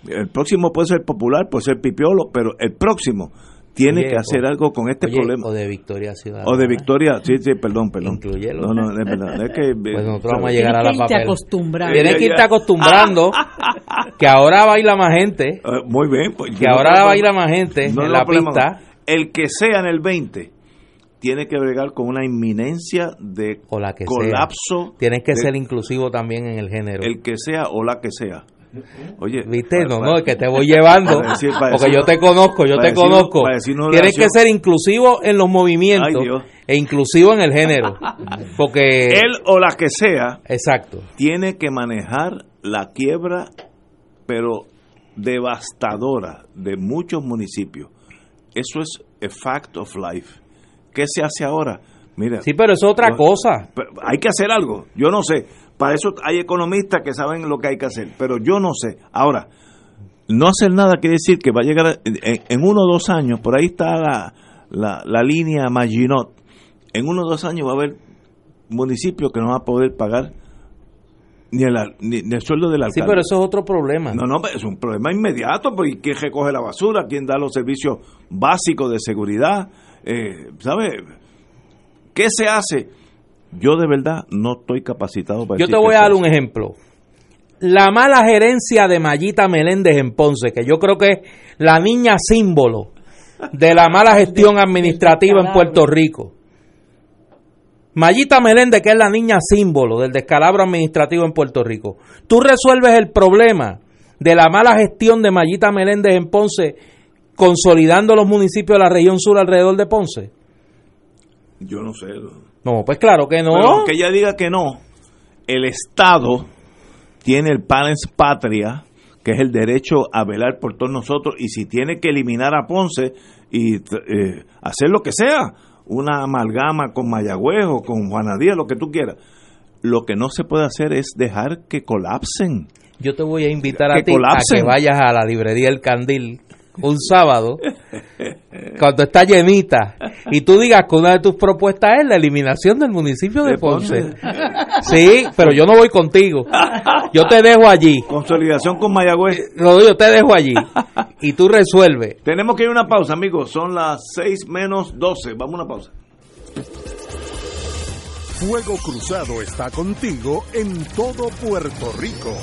el próximo puede ser popular, puede ser pipiolo, pero el próximo tiene Oye, que hacer o- algo con este Oye, problema. O de Victoria Ciudadana. O de Victoria, sí, sí, perdón, perdón. Incluyelo. No, no, es verdad. Es que, Pues nosotros vamos a llegar a Tienes la que irte papel. acostumbrando. Tienes que irte acostumbrando que ahora baila más gente, Eh, muy bien. Pues, que no ahora baila más gente No en la problema. pista. El que sea en el 20 tiene que bregar con una inminencia de O la que colapso. sea. Tienes que de- ser inclusivo también en el género. el que sea o la que sea. Oye, ¿Viste? No, no, es que te voy llevando. Para decir- para porque decir- yo te conozco, yo te decir- conozco. Tienes que ser inclusivo en los movimientos Ay, e inclusivo en el género. Porque. él o la que sea Exacto. tiene que manejar la quiebra, pero devastadora de muchos municipios. Eso es a fact of life. ¿Qué se hace ahora? Mira, Sí, pero es otra cosa. Hay que hacer algo. Yo no sé. Para eso hay economistas que saben lo que hay que hacer. Pero yo no sé. Ahora, no hacer nada quiere decir que va a llegar a- en, en uno o dos años. Por ahí está la, la, la línea Maginot. En uno o dos años va a haber municipios que no van a poder pagar ni el, ni el sueldo del alcalde. Sí, pero eso es otro problema. No, no, es un problema inmediato, porque ¿quién recoge la basura? ¿Quién da los servicios básicos de seguridad? Eh, ¿Sabe? ¿Qué se hace? Yo de verdad no estoy capacitado para Yo te voy a dar un ejemplo. La mala gerencia de Mayita Meléndez en Ponce, que yo creo que es la niña símbolo de la mala gestión administrativa en Puerto Rico. Mayita Meléndez, que es la niña símbolo del descalabro administrativo en Puerto Rico. Tú resuelves el problema de la mala gestión de Mayita Meléndez en Ponce consolidando los municipios de la región sur alrededor de Ponce. Yo no sé. No, pues claro que no. Pero aunque ella diga que no, el Estado tiene el Parents Patria, que es el derecho a velar por todos nosotros, y si tiene que eliminar a Ponce y eh, hacer lo que sea, una amalgama con Mayagüez o con Juana Díaz, lo que tú quieras, lo que no se puede hacer es dejar que colapsen. Yo te voy a invitar a ti colapsen. a que vayas a la librería El Candil un sábado, cuando está llenita, y tú digas que una de tus propuestas es la eliminación del municipio de De Ponce. Ponce. Sí, pero yo no voy contigo. Yo te dejo allí. Consolidación con Mayagüez. No, yo te dejo allí. Y tú resuelves. Tenemos que ir a una pausa, amigos. Son las 6 menos 12. Vamos a una pausa. Fuego Cruzado está contigo en todo Puerto Rico.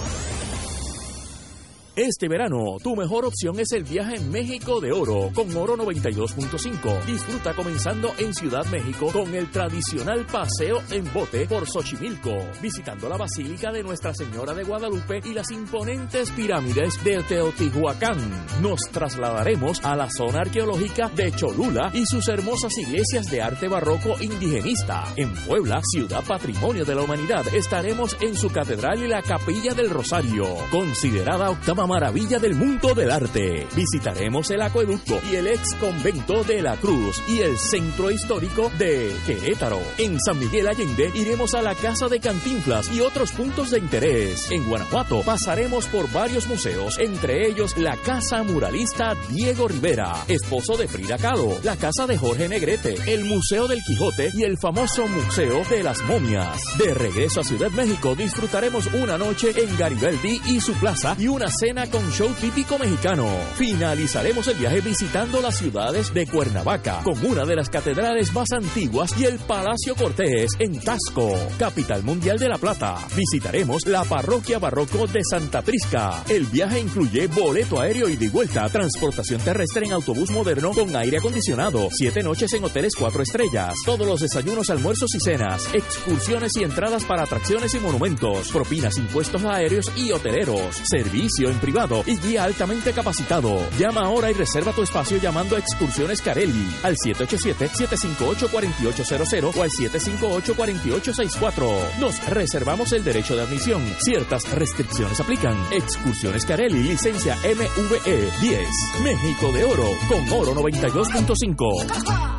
Este verano, tu mejor opción es el viaje en México de Oro con Oro 92.5. Disfruta comenzando en Ciudad México con el tradicional paseo en bote por Xochimilco, visitando la Basílica de Nuestra Señora de Guadalupe y las imponentes pirámides de Teotihuacán. Nos trasladaremos a la zona arqueológica de Cholula y sus hermosas iglesias de arte barroco indigenista. En Puebla, ciudad patrimonio de la humanidad, estaremos en su catedral y la capilla del Rosario, considerada octava maravilla del mundo del arte. Visitaremos el acueducto y el ex convento de la Cruz y el centro histórico de Querétaro. En San Miguel Allende iremos a la Casa de Cantinflas y otros puntos de interés. En Guanajuato pasaremos por varios museos, entre ellos la Casa Muralista Diego Rivera, esposo de Frida Kahlo, la Casa de Jorge Negrete, el Museo del Quijote y el famoso Museo de las Momias. De regreso a Ciudad México disfrutaremos una noche en Garibaldi y su plaza y una cena con show típico mexicano. Finalizaremos el viaje visitando las ciudades de Cuernavaca, con una de las catedrales más antiguas y el Palacio Cortés en Tasco, capital mundial de La Plata. Visitaremos la parroquia barroco de Santa Prisca. El viaje incluye boleto aéreo y de vuelta, transportación terrestre en autobús moderno con aire acondicionado, siete noches en hoteles cuatro estrellas, todos los desayunos, almuerzos y cenas, excursiones y entradas para atracciones y monumentos, propinas, impuestos aéreos y hoteleros, servicio en privado y guía altamente capacitado. Llama ahora y reserva tu espacio llamando a Excursiones Carelli al 787-758-4800 o al 758-4864. Nos reservamos el derecho de admisión. Ciertas restricciones aplican. Excursiones Carelli, licencia MVE 10. México de Oro con Oro 92.5.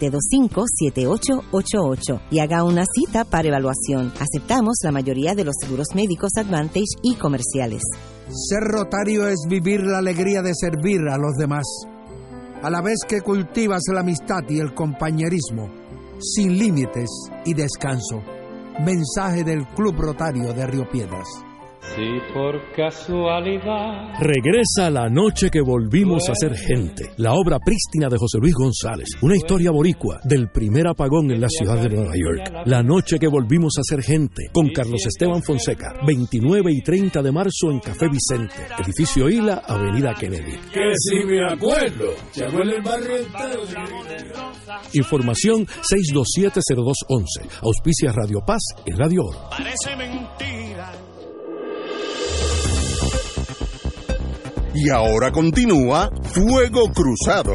725-7888 y haga una cita para evaluación. Aceptamos la mayoría de los seguros médicos Advantage y comerciales. Ser rotario es vivir la alegría de servir a los demás, a la vez que cultivas la amistad y el compañerismo, sin límites y descanso. Mensaje del Club Rotario de Río Piedras. Si por casualidad. Regresa la noche que volvimos a ser gente. La obra prístina de José Luis González. Una historia boricua del primer apagón en la ciudad de Nueva York. La noche que volvimos a ser gente. Con Carlos Esteban Fonseca. 29 y 30 de marzo en Café Vicente. Edificio Hila, Avenida Kennedy. Que si me acuerdo. Se el barrio Información 6270211. Auspicia Radio Paz y Radio Oro. Parece mentira. Y ahora continúa Fuego Cruzado.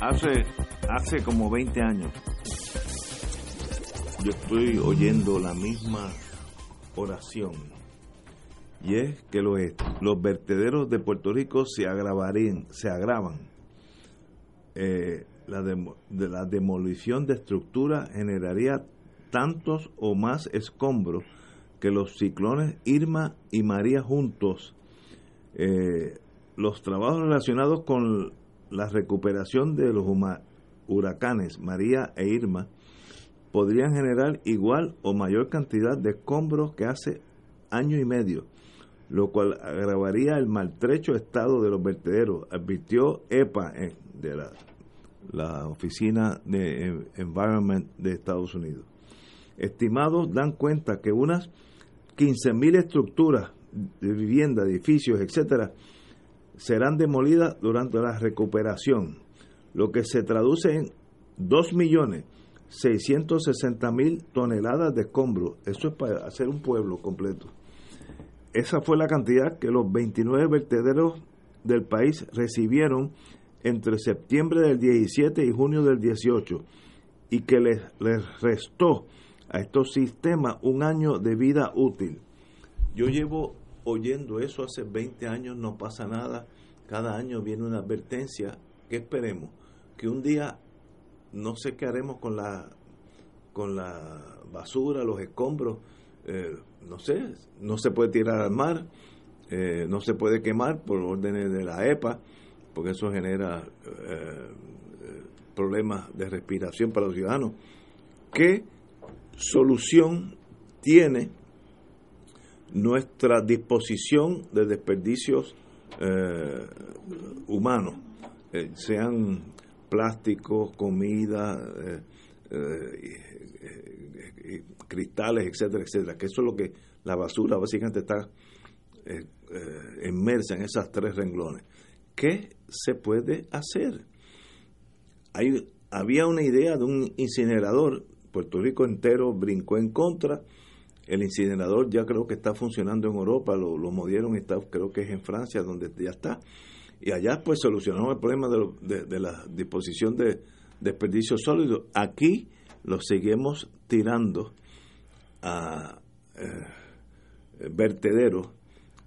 Hace, hace como 20 años yo estoy oyendo la misma oración y es que los, los vertederos de Puerto Rico se agravarían, se agravan. Eh, la, de la demolición de estructuras generaría tantos o más escombros que los ciclones Irma y María juntos. Eh, los trabajos relacionados con la recuperación de los huracanes María e Irma podrían generar igual o mayor cantidad de escombros que hace año y medio, lo cual agravaría el maltrecho estado de los vertederos, advirtió EPA eh, de la la Oficina de Environment de Estados Unidos. Estimados dan cuenta que unas 15.000 estructuras de vivienda, edificios, etcétera, serán demolidas durante la recuperación, lo que se traduce en 2.660.000 toneladas de escombros. Eso es para hacer un pueblo completo. Esa fue la cantidad que los 29 vertederos del país recibieron entre septiembre del 17 y junio del 18 y que les, les restó a estos sistemas un año de vida útil. Yo llevo oyendo eso hace 20 años, no pasa nada, cada año viene una advertencia, que esperemos? Que un día no sé qué haremos con la, con la basura, los escombros, eh, no sé, no se puede tirar al mar, eh, no se puede quemar por órdenes de la EPA, porque eso genera eh, problemas de respiración para los ciudadanos. ¿Qué solución tiene nuestra disposición de desperdicios eh, humanos, eh, sean plásticos, comida, cristales, etcétera, etcétera, que eso es lo que la basura básicamente está inmersa en esas tres renglones. ¿Qué se puede hacer? Hay, había una idea de un incinerador, Puerto Rico entero brincó en contra, el incinerador ya creo que está funcionando en Europa, lo, lo movieron está, creo que es en Francia donde ya está. Y allá pues solucionamos el problema de, la disposición de desperdicios sólidos. Aquí lo seguimos tirando a eh, vertederos,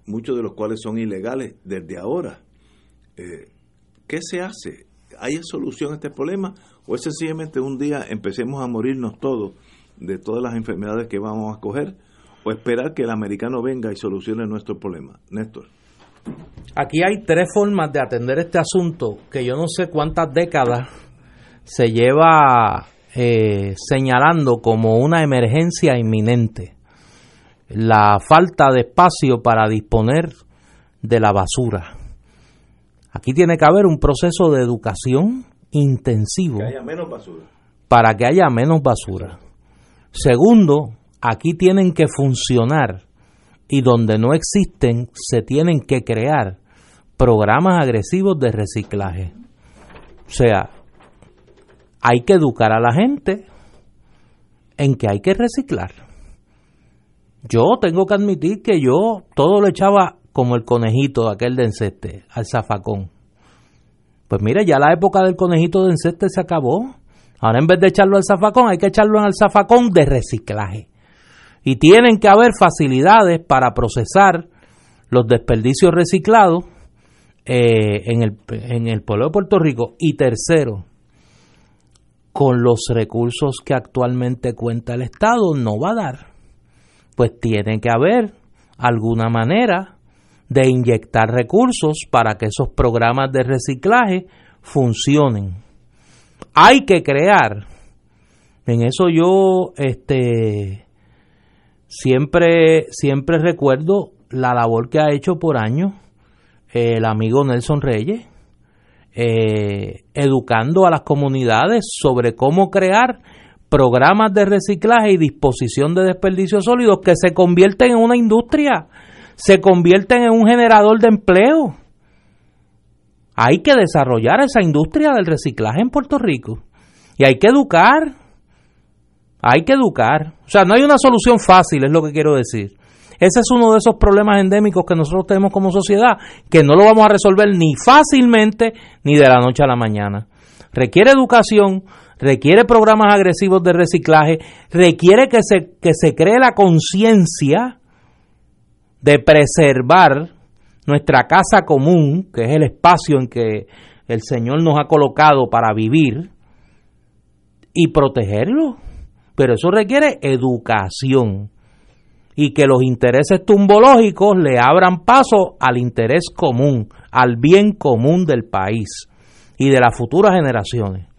muchos de los cuales son ilegales desde ahora. Eh, ¿Qué se hace? ¿Hay solución a este problema? ¿O es sencillamente un día empecemos a morirnos todos? de todas las enfermedades que vamos a coger o esperar que el americano venga y solucione nuestro problema. Néstor. Aquí hay tres formas de atender este asunto que yo no sé cuántas décadas se lleva eh, señalando como una emergencia inminente. La falta de espacio para disponer de la basura. Aquí tiene que haber un proceso de educación intensivo. Para que haya menos basura. Segundo, aquí tienen que funcionar y donde no existen se tienen que crear programas agresivos de reciclaje. O sea, hay que educar a la gente en que hay que reciclar. Yo tengo que admitir que yo todo lo echaba como el conejito aquel de enceste, al zafacón. Pues mire, ya la época del conejito de enceste se acabó. Ahora en vez de echarlo al zafacón, hay que echarlo el zafacón de reciclaje. Y tienen que haber facilidades para procesar los desperdicios reciclados eh, en, el, en el pueblo de Puerto Rico. Y tercero, con los recursos que actualmente cuenta el Estado, no va a dar. Pues tiene que haber alguna manera de inyectar recursos para que esos programas de reciclaje funcionen hay que crear. En eso yo este siempre siempre recuerdo la labor que ha hecho por años el amigo Nelson Reyes, eh, educando a las comunidades sobre cómo crear programas de reciclaje y disposición de desperdicios sólidos que se convierten en una industria, se convierten en un generador de empleo. Hay que desarrollar esa industria del reciclaje en Puerto Rico. Y hay que educar. Hay que educar. O sea, no hay una solución fácil, es lo que quiero decir. Ese es uno de esos problemas endémicos que nosotros tenemos como sociedad, que no lo vamos a resolver ni fácilmente ni de la noche a la mañana. Requiere educación, requiere programas agresivos de reciclaje, requiere que se, que se cree la conciencia de preservar nuestra casa común, que es el espacio en que el Señor nos ha colocado para vivir, y protegerlo. Pero eso requiere educación y que los intereses tumbológicos le abran paso al interés común, al bien común del país y de las futuras generaciones.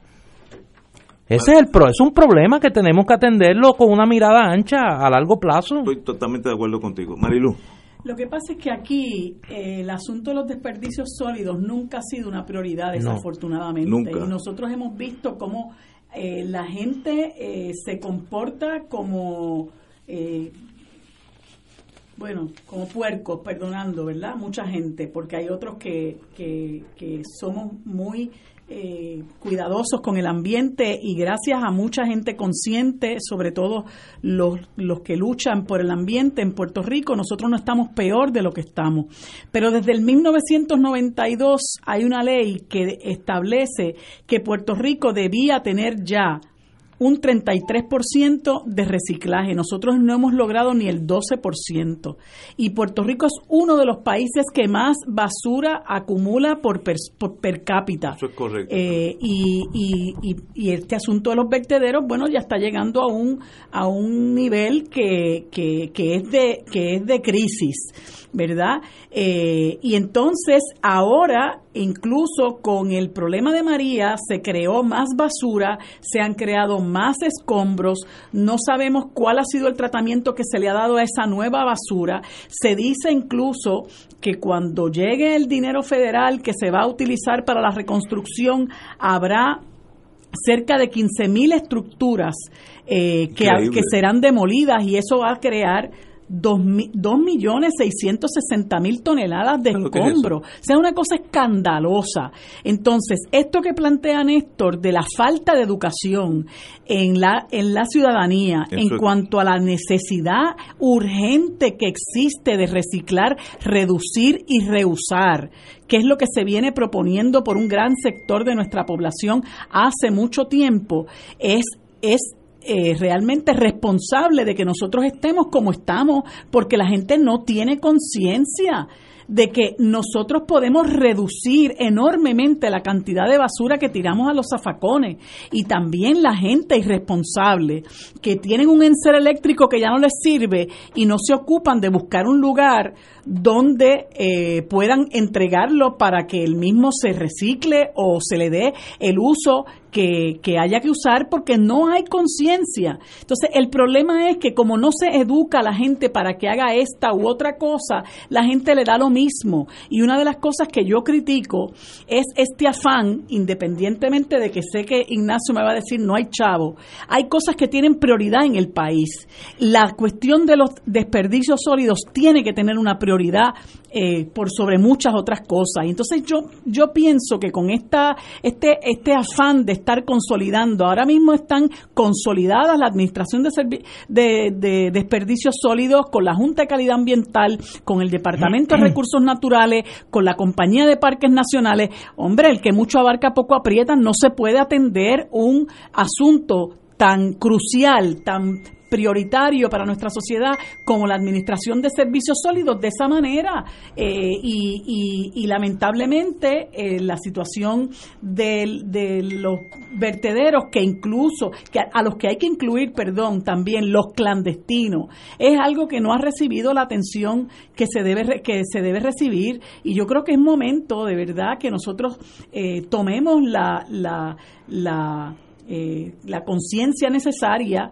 Ese es, el pro, es un problema que tenemos que atenderlo con una mirada ancha a largo plazo. Estoy totalmente de acuerdo contigo. Marilu. Lo que pasa es que aquí eh, el asunto de los desperdicios sólidos nunca ha sido una prioridad, desafortunadamente. Y nosotros hemos visto cómo eh, la gente eh, se comporta como, bueno, como puercos, perdonando, ¿verdad? Mucha gente, porque hay otros que, que, que somos muy eh, cuidadosos con el ambiente y gracias a mucha gente consciente, sobre todo los, los que luchan por el ambiente en Puerto Rico, nosotros no estamos peor de lo que estamos. Pero desde el 1992 hay una ley que establece que Puerto Rico debía tener ya un 33% de reciclaje. Nosotros no hemos logrado ni el 12%. Y Puerto Rico es uno de los países que más basura acumula por per, per cápita. Eso es correcto. Eh, y, y, y, este asunto de los vertederos, bueno, ya está llegando a un, a un nivel que, que, que, es, de, que es de crisis. ¿Verdad? Eh, y entonces ahora, incluso con el problema de María, se creó más basura, se han creado más escombros, no sabemos cuál ha sido el tratamiento que se le ha dado a esa nueva basura. Se dice incluso que cuando llegue el dinero federal que se va a utilizar para la reconstrucción, habrá cerca de 15.000 estructuras eh, que, que serán demolidas y eso va a crear 2.660.000 toneladas de escombro. O sea, una cosa escandalosa. Entonces, esto que plantea Néstor de la falta de educación en la, en la ciudadanía en cuanto a la necesidad urgente que existe de reciclar, reducir y reusar, que es lo que se viene proponiendo por un gran sector de nuestra población hace mucho tiempo, es, es eh, realmente responsable de que nosotros estemos como estamos, porque la gente no tiene conciencia de que nosotros podemos reducir enormemente la cantidad de basura que tiramos a los zafacones. Y también la gente irresponsable que tienen un encer eléctrico que ya no les sirve y no se ocupan de buscar un lugar donde eh, puedan entregarlo para que el mismo se recicle o se le dé el uso que, haya que usar porque no hay conciencia. Entonces, el problema es que como no se educa a la gente para que haga esta u otra cosa, la gente le da lo mismo. Y una de las cosas que yo critico es este afán, independientemente de que sé que Ignacio me va a decir no hay chavo, hay cosas que tienen prioridad en el país. La cuestión de los desperdicios sólidos tiene que tener una prioridad eh, por sobre muchas otras cosas. Y entonces yo, yo pienso que con esta, este, este afán de estar consolidando, ahora mismo están consolidadas la Administración de, de, de Desperdicios Sólidos con la Junta de Calidad Ambiental, con el Departamento de Recursos Naturales, con la Compañía de Parques Nacionales. Hombre, el que mucho abarca poco aprieta, no se puede atender un asunto tan crucial, tan prioritario para nuestra sociedad como la administración de servicios sólidos de esa manera. Eh, y, lamentablemente eh, la situación de, de, los vertederos que incluso que a, los que hay que incluir perdón también los clandestinos es algo que no ha recibido la atención que se debe que se debe recibir. Y yo creo que es momento de verdad que nosotros eh, tomemos la, la, la eh, la conciencia necesaria,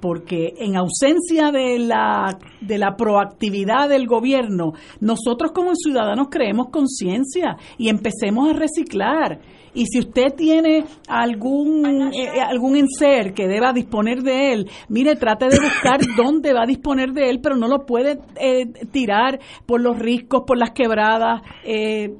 porque en ausencia de la, de la proactividad del gobierno, nosotros como ciudadanos creemos conciencia y empecemos a reciclar. Y si usted tiene algún, eh, algún enser que deba disponer de él, mire, trate de buscar dónde va a disponer de él, pero no lo puede eh, tirar por los riscos, por las quebradas. Eh,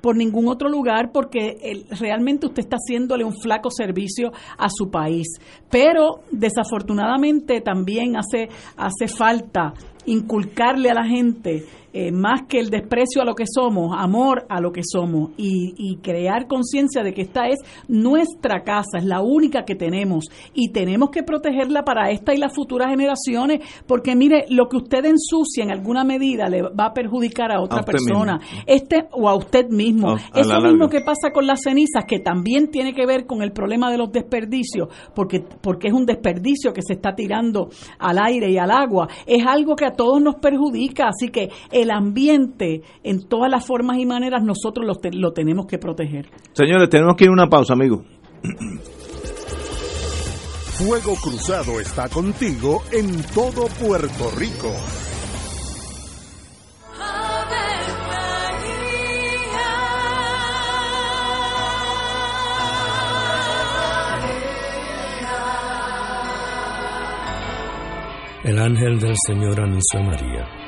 por ningún otro lugar porque realmente usted está haciéndole un flaco servicio a su país. Pero desafortunadamente también hace, hace falta inculcarle a la gente eh, más que el desprecio a lo que somos, amor a lo que somos y, y crear conciencia de que esta es nuestra casa, es la única que tenemos y tenemos que protegerla para esta y las futuras generaciones, porque mire, lo que usted ensucia en alguna medida le va a perjudicar a otra persona, este o a usted mismo. Eso mismo que pasa con las cenizas, que también tiene que ver con el problema de los desperdicios, porque, porque es un desperdicio que se está tirando al aire y al agua, es algo que a todos nos perjudica, así que el ambiente en todas las formas y maneras nosotros lo, lo tenemos que proteger. Señores, tenemos que ir a una pausa, amigos. Fuego Cruzado está contigo en todo Puerto Rico. El ángel del Señor anunció a María.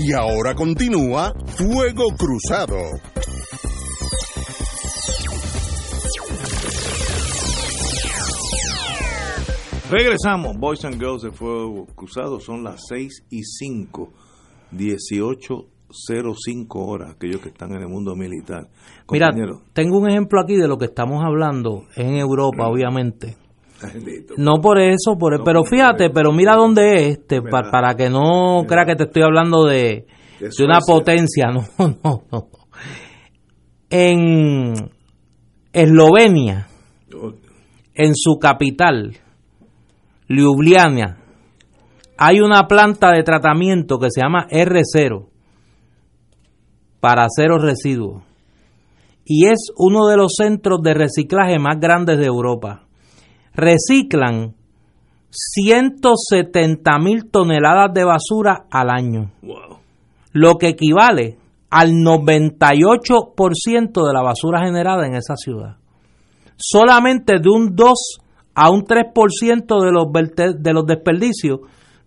Y ahora continúa Fuego Cruzado. Regresamos, Boys and Girls de Fuego Cruzado, son las 6 y 5, 18.05 horas, aquellos que están en el mundo militar. Mira, Compañero, tengo un ejemplo aquí de lo que estamos hablando en Europa, obviamente. No por eso, por, pero fíjate, pero mira dónde es, este, pa- para, que no crea que te estoy hablando de, De una potencia, no, no, no. En Eslovenia, en su capital, Ljubljana, hay una planta de tratamiento que se llama R0 para cero residuos. Y es uno de los centros de reciclaje más grandes de Europa. Reciclan 170 mil toneladas de basura al año, lo que equivale al 98% de la basura generada en esa ciudad. Solamente de un 2 a un 3% de los, de los desperdicios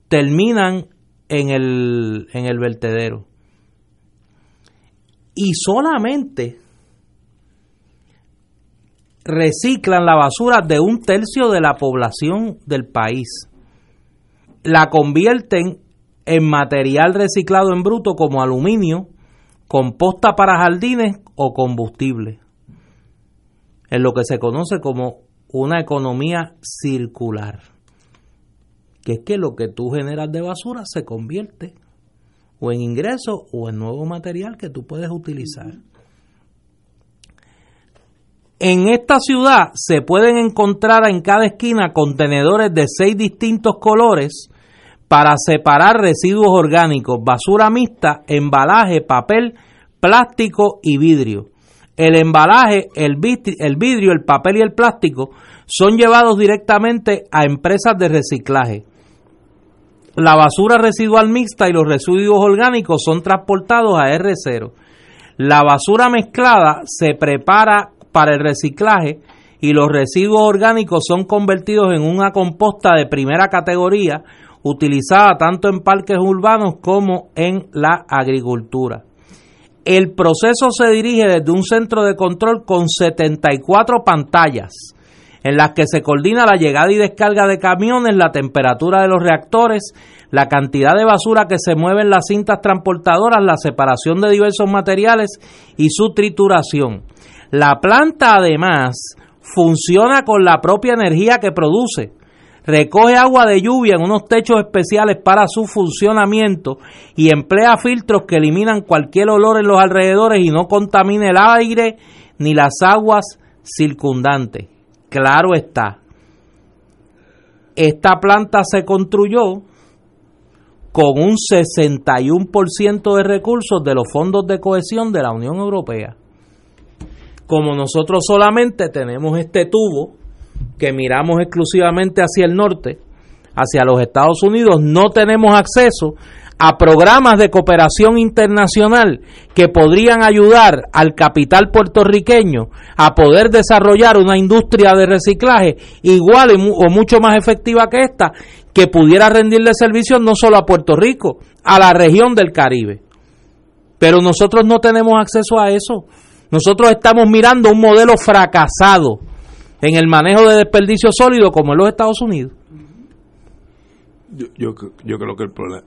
terminan en el, en el vertedero. Y solamente reciclan la basura de un tercio de la población del país. La convierten en material reciclado en bruto como aluminio, composta para jardines o combustible. En lo que se conoce como una economía circular. Que es que lo que tú generas de basura se convierte o en ingreso o en nuevo material que tú puedes utilizar. En esta ciudad se pueden encontrar en cada esquina contenedores de seis distintos colores para separar residuos orgánicos, basura mixta, embalaje, papel, plástico y vidrio. El embalaje, el vidrio, el papel y el plástico son llevados directamente a empresas de reciclaje. La basura residual mixta y los residuos orgánicos son transportados a R0. La basura mezclada se prepara para el reciclaje y los residuos orgánicos son convertidos en una composta de primera categoría utilizada tanto en parques urbanos como en la agricultura. El proceso se dirige desde un centro de control con 74 pantallas en las que se coordina la llegada y descarga de camiones, la temperatura de los reactores, la cantidad de basura que se mueve en las cintas transportadoras, la separación de diversos materiales y su trituración. La planta además funciona con la propia energía que produce. Recoge agua de lluvia en unos techos especiales para su funcionamiento y emplea filtros que eliminan cualquier olor en los alrededores y no contamine el aire ni las aguas circundantes. Claro está, esta planta se construyó con un 61% de recursos de los fondos de cohesión de la Unión Europea. Como nosotros solamente tenemos este tubo que miramos exclusivamente hacia el norte, hacia los Estados Unidos, no tenemos acceso a programas de cooperación internacional que podrían ayudar al capital puertorriqueño a poder desarrollar una industria de reciclaje igual o mucho más efectiva que esta, que pudiera rendirle servicio no solo a Puerto Rico, a la región del Caribe. Pero nosotros no tenemos acceso a eso. Nosotros estamos mirando un modelo fracasado en el manejo de desperdicio sólido como en los Estados Unidos. Yo, yo, creo que el, problema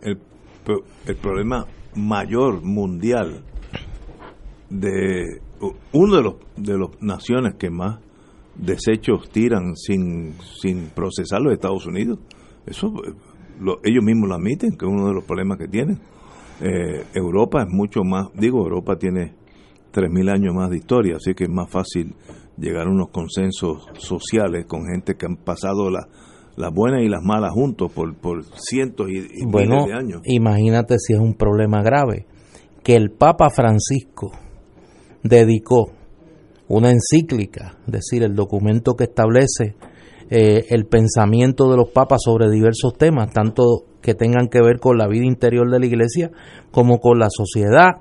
el problema mayor mundial de uno de los de las naciones que más desechos tiran sin, sin procesar los Estados Unidos. Eso lo, ellos mismos lo admiten, que es uno de los problemas que tienen. Eh, Europa es mucho más, digo, Europa tiene 3.000 años más de historia, así que es más fácil llegar a unos consensos sociales con gente que han pasado la, las buenas y las malas juntos por, por cientos y, y bueno, miles de años. Imagínate si es un problema grave, que el Papa Francisco dedicó una encíclica, es decir, el documento que establece eh, el pensamiento de los papas sobre diversos temas, tanto que tengan que ver con la vida interior de la iglesia como con la sociedad.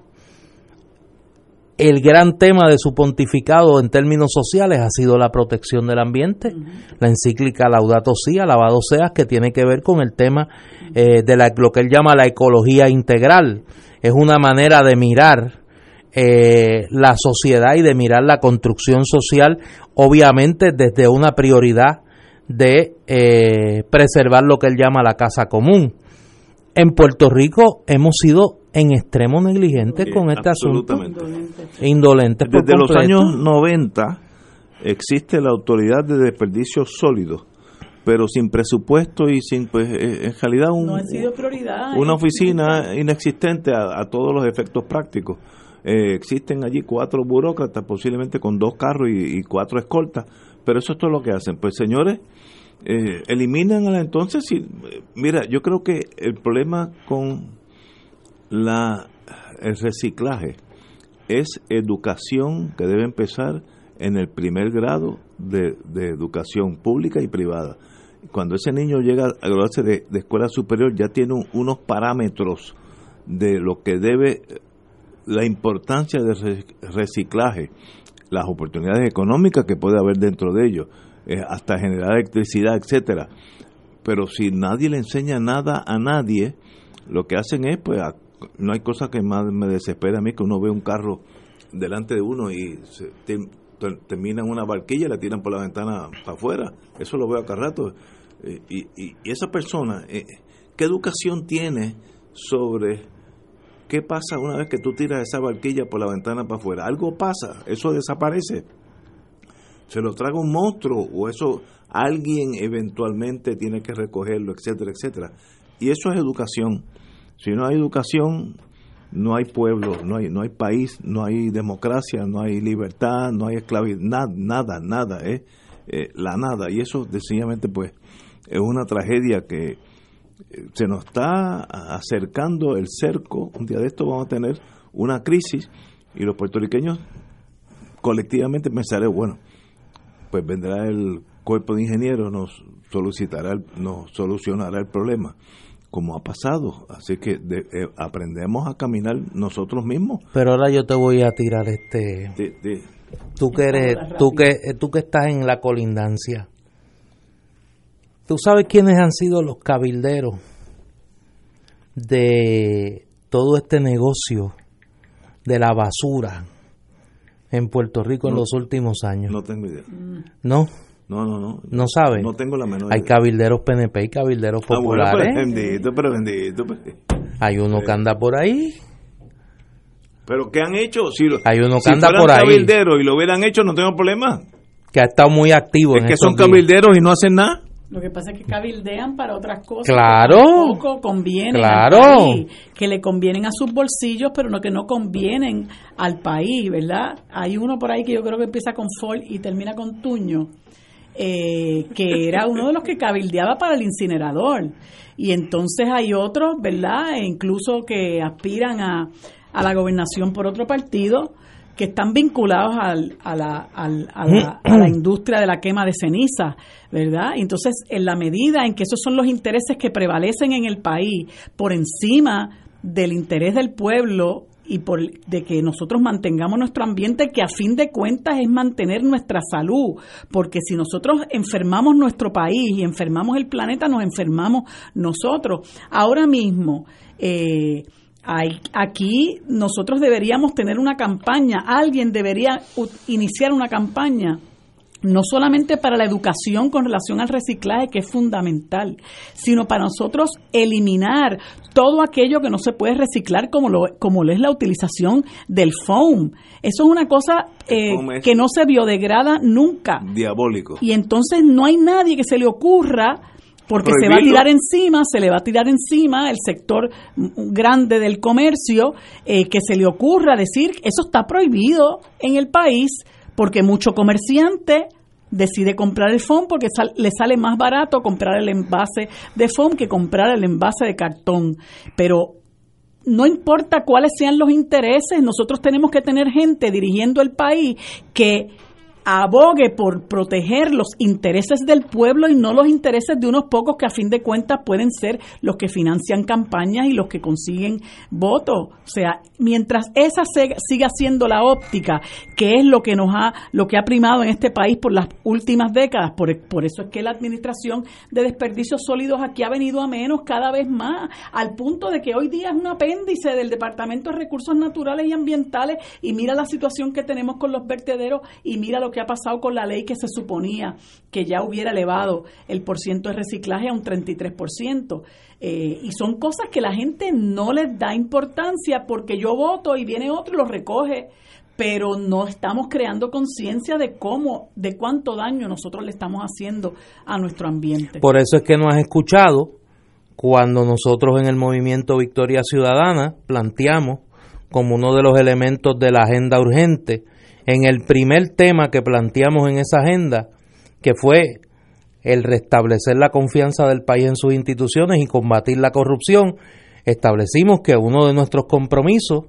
El gran tema de su pontificado en términos sociales ha sido la protección del ambiente. La encíclica Laudato Si, alabado seas, que tiene que ver con el tema eh, de la, lo que él llama la ecología integral. Es una manera de mirar eh, la sociedad y de mirar la construcción social, obviamente desde una prioridad de eh, preservar lo que él llama la casa común. En Puerto Rico hemos sido en extremo negligentes con este asunto. Indolentes. por Desde los años 90 existe la autoridad de desperdicios sólidos, pero sin presupuesto y sin, pues, eh, en realidad un, No ha sido prioridad. una oficina inexistente a, a todos los efectos prácticos. Eh, existen allí cuatro burócratas, posiblemente con dos carros y, y cuatro escoltas, pero eso es todo lo que hacen. Pues señores, eh, eliminan a la entonces. Si, mira, yo creo que el problema con la el reciclaje es educación que debe empezar en el primer grado de, de educación pública y privada. Cuando ese niño llega a graduarse de, de escuela superior ya tiene un- unos parámetros de lo que debe la importancia del re- reciclaje, las oportunidades económicas que puede haber dentro de ello, eh, hasta generar electricidad, etcétera. Pero si nadie le enseña nada a nadie, lo que hacen es, pues, no hay cosa que más me desespera a mí que uno ve un carro delante de uno y se, una barquilla y la tiran por la ventana para afuera. Eso lo veo acá rato. Eh, y, y- y esa persona, eh, ¿qué educación tiene sobre qué pasa una vez que tú tiras esa barquilla por la ventana para afuera? Algo pasa, eso desaparece. Se lo traga un monstruo o eso alguien eventualmente tiene que recogerlo, etcétera, etcétera. Y eso es educación. Si no hay educación, no hay pueblo, no hay, no hay país, no hay democracia, no hay libertad, no hay esclavitud, nada, nada, nada, es eh, la nada. Y eso, sencillamente, pues, es una tragedia que eh, se nos está acercando el cerco. Un día de esto vamos a tener una crisis y los puertorriqueños colectivamente pensaré, bueno, pues vendrá el cuerpo de ingenieros, nos solicitará, el- nos solucionará el problema, como ha pasado. Así que de- eh, aprendemos a caminar nosotros mismos. Pero ahora yo te voy a tirar este. De- de- Tú que eres, tú que, eh, tú que estás en la colindancia. ¿Tú sabes quiénes han sido los cabilderos de todo este negocio de la basura en Puerto Rico en No. los últimos años? no tengo idea. ¿No? No, no, no. ¿No sabes? No tengo la menor Hay idea. cabilderos PNP y cabilderos Ah, bueno, populares. pero bendito, pero bendito. pues. Hay uno que anda por ahí. Pero ¿qué han hecho? Si, Hay uno que si anda por ahí. cabilderos y lo hubieran hecho, no tengo problema. que ha estado muy activo. Es en que estos son días. cabilderos y no hacen nada. Lo que pasa es que cabildean para otras cosas. Claro. que tampoco convienen Claro. al país, que le convienen a sus bolsillos, pero no que no convienen al país, ¿verdad? Hay uno por ahí que yo creo que empieza con Ford y termina con Tuño, eh, que era uno de los que cabildeaba para el incinerador. Y entonces hay otros, ¿verdad? E incluso que aspiran a, a la gobernación por otro partido que están vinculados al- a, la, al- a, la, a la industria de la quema de ceniza, ¿verdad? Entonces, en la medida en que esos son los intereses que prevalecen en el país por encima del interés del pueblo y por de que nosotros mantengamos nuestro ambiente que a fin de cuentas es mantener nuestra salud, porque si nosotros enfermamos nuestro país y enfermamos el planeta, nos enfermamos nosotros. Ahora mismo, eh, hay- aquí nosotros deberíamos tener una campaña, alguien debería iniciar una campaña no solamente para la educación con relación al reciclaje, que es fundamental, sino para nosotros eliminar todo aquello que no se puede reciclar, como lo, como es la utilización del foam. Eso es una cosa eh, que no se biodegrada nunca. Diabólico. Y entonces no hay nadie que se le ocurra porque se va a tirar encima, se le va a tirar encima el sector grande del comercio, eh, que se le ocurra decir, eso está prohibido en el país, porque mucho comerciante decide comprar el foam porque le sale más barato comprar el envase de foam que comprar el envase de cartón. Pero no importa cuáles sean los intereses, nosotros tenemos que tener gente dirigiendo el país que abogue por proteger los intereses del pueblo y no los intereses de unos pocos que a fin de cuentas pueden ser los que financian campañas y los que consiguen votos. O sea, mientras esa siga siendo la óptica, que es lo que nos ha lo que ha primado en este país por las últimas décadas, por, por eso es que la administración de desperdicios sólidos aquí ha venido a menos cada vez más, al punto de que hoy día es un apéndice del Departamento de Recursos Naturales y Ambientales y mira la situación que tenemos con los vertederos y mira lo que ha pasado con la ley que se suponía que ya hubiera elevado el porciento de reciclaje a un 33%. Eh, y son cosas que la gente no les da importancia porque yo voto y viene otro y lo recoge pero no estamos creando conciencia de cómo, de cuánto daño nosotros le estamos haciendo a nuestro ambiente. Por eso es que no has escuchado cuando nosotros en el movimiento Victoria Ciudadana planteamos como uno de los elementos de la agenda urgente en el primer tema que planteamos en esa agenda, que fue el restablecer la confianza del país en sus instituciones y combatir la corrupción, establecimos que uno de nuestros compromisos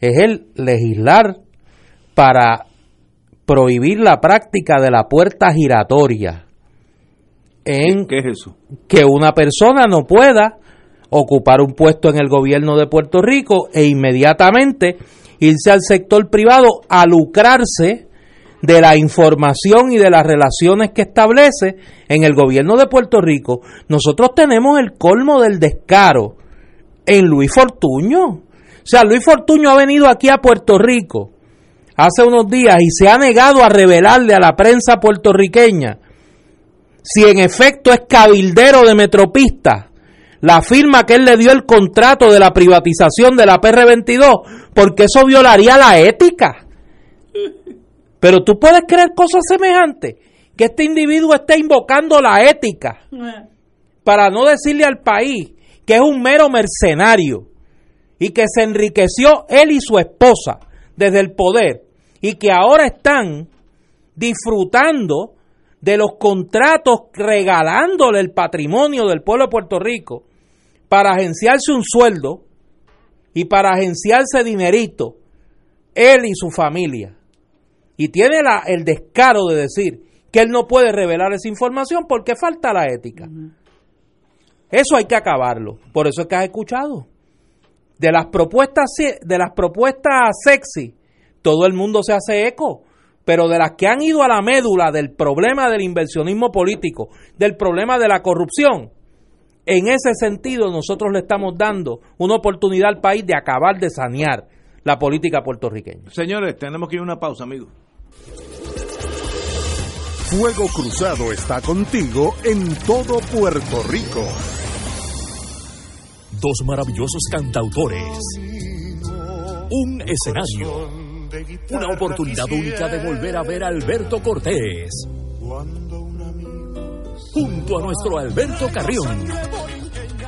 es el legislar para prohibir la práctica de la puerta giratoria. En ¿Qué es eso? Que una persona no pueda ocupar un puesto en el gobierno de Puerto Rico e inmediatamente irse al sector privado a lucrarse de la información y de las relaciones que establece en el gobierno de Puerto Rico. Nosotros tenemos el colmo del descaro en Luis Fortuño. O sea, Luis Fortuño ha venido aquí a Puerto Rico hace unos días y se ha negado a revelarle a la prensa puertorriqueña si en efecto es cabildero de Metropista la firma que él le dio el contrato de la privatización de la PR22, porque eso violaría la ética. Pero tú puedes creer cosas semejantes, que este individuo esté invocando la ética para no decirle al país que es un mero mercenario y que se enriqueció él y su esposa desde el poder y que ahora están disfrutando de los contratos regalándole el patrimonio del pueblo de Puerto Rico para agenciarse un sueldo y para agenciarse dinerito, él y su familia. Y tiene la, el descaro de decir que él no puede revelar esa información porque falta la ética. Eso hay que acabarlo. Por eso es que has escuchado. De las propuestas, de las propuestas sexy, todo el mundo se hace eco. Pero de las que han ido a la médula del problema del inversionismo político, del problema de la corrupción, en ese sentido, nosotros le estamos dando una oportunidad al país de acabar de sanear la política puertorriqueña. Señores, tenemos que ir a una pausa, amigos. Fuego Cruzado está contigo en todo Puerto Rico. Dos maravillosos cantautores. Un escenario. Una oportunidad única de volver a ver a Alberto Cortés junto a nuestro Alberto Carrión.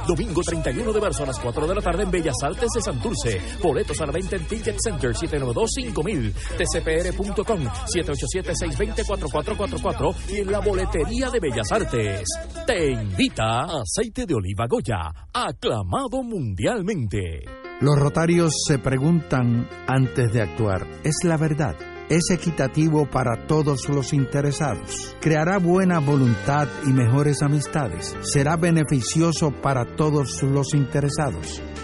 Domingo 31 de marzo a las 4 de la tarde en Bellas Artes de Santurce. Boletos a la venta en Ticket Center 792-5000, tcpr.com 787-620-4444 y en la boletería de Bellas Artes. Te invita Aceite de Oliva Goya, aclamado mundialmente. Los rotarios se preguntan antes de actuar, ¿es la verdad? Es equitativo para todos los interesados, creará buena voluntad y mejores amistades, será beneficioso para todos los interesados.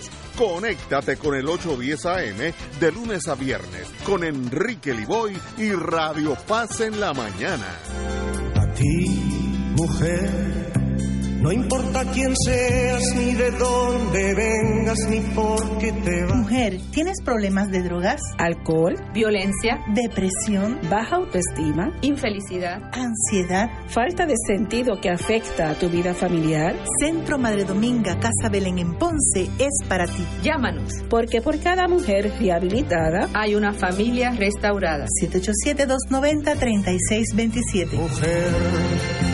787-300-4982. Conéctate con el 810 AM de lunes a viernes con Enrique Liboy y Radio Paz en la mañana. A ti, mujer no importa quién seas, ni de dónde vengas, ni por qué te vas. Mujer, ¿tienes problemas de drogas? Alcohol, violencia, depresión, baja autoestima, infelicidad, ansiedad, falta de sentido que afecta a tu vida familiar. Centro Madre Dominga Casa Belén en Ponce es para ti. Llámanos, porque por cada mujer rehabilitada hay una familia restaurada. 787-290-3627. Mujer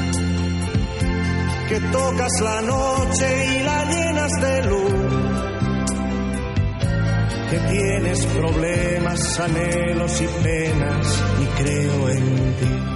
que tocas la noche y la llenas de luz, que tienes problemas, anhelos y penas y creo en ti.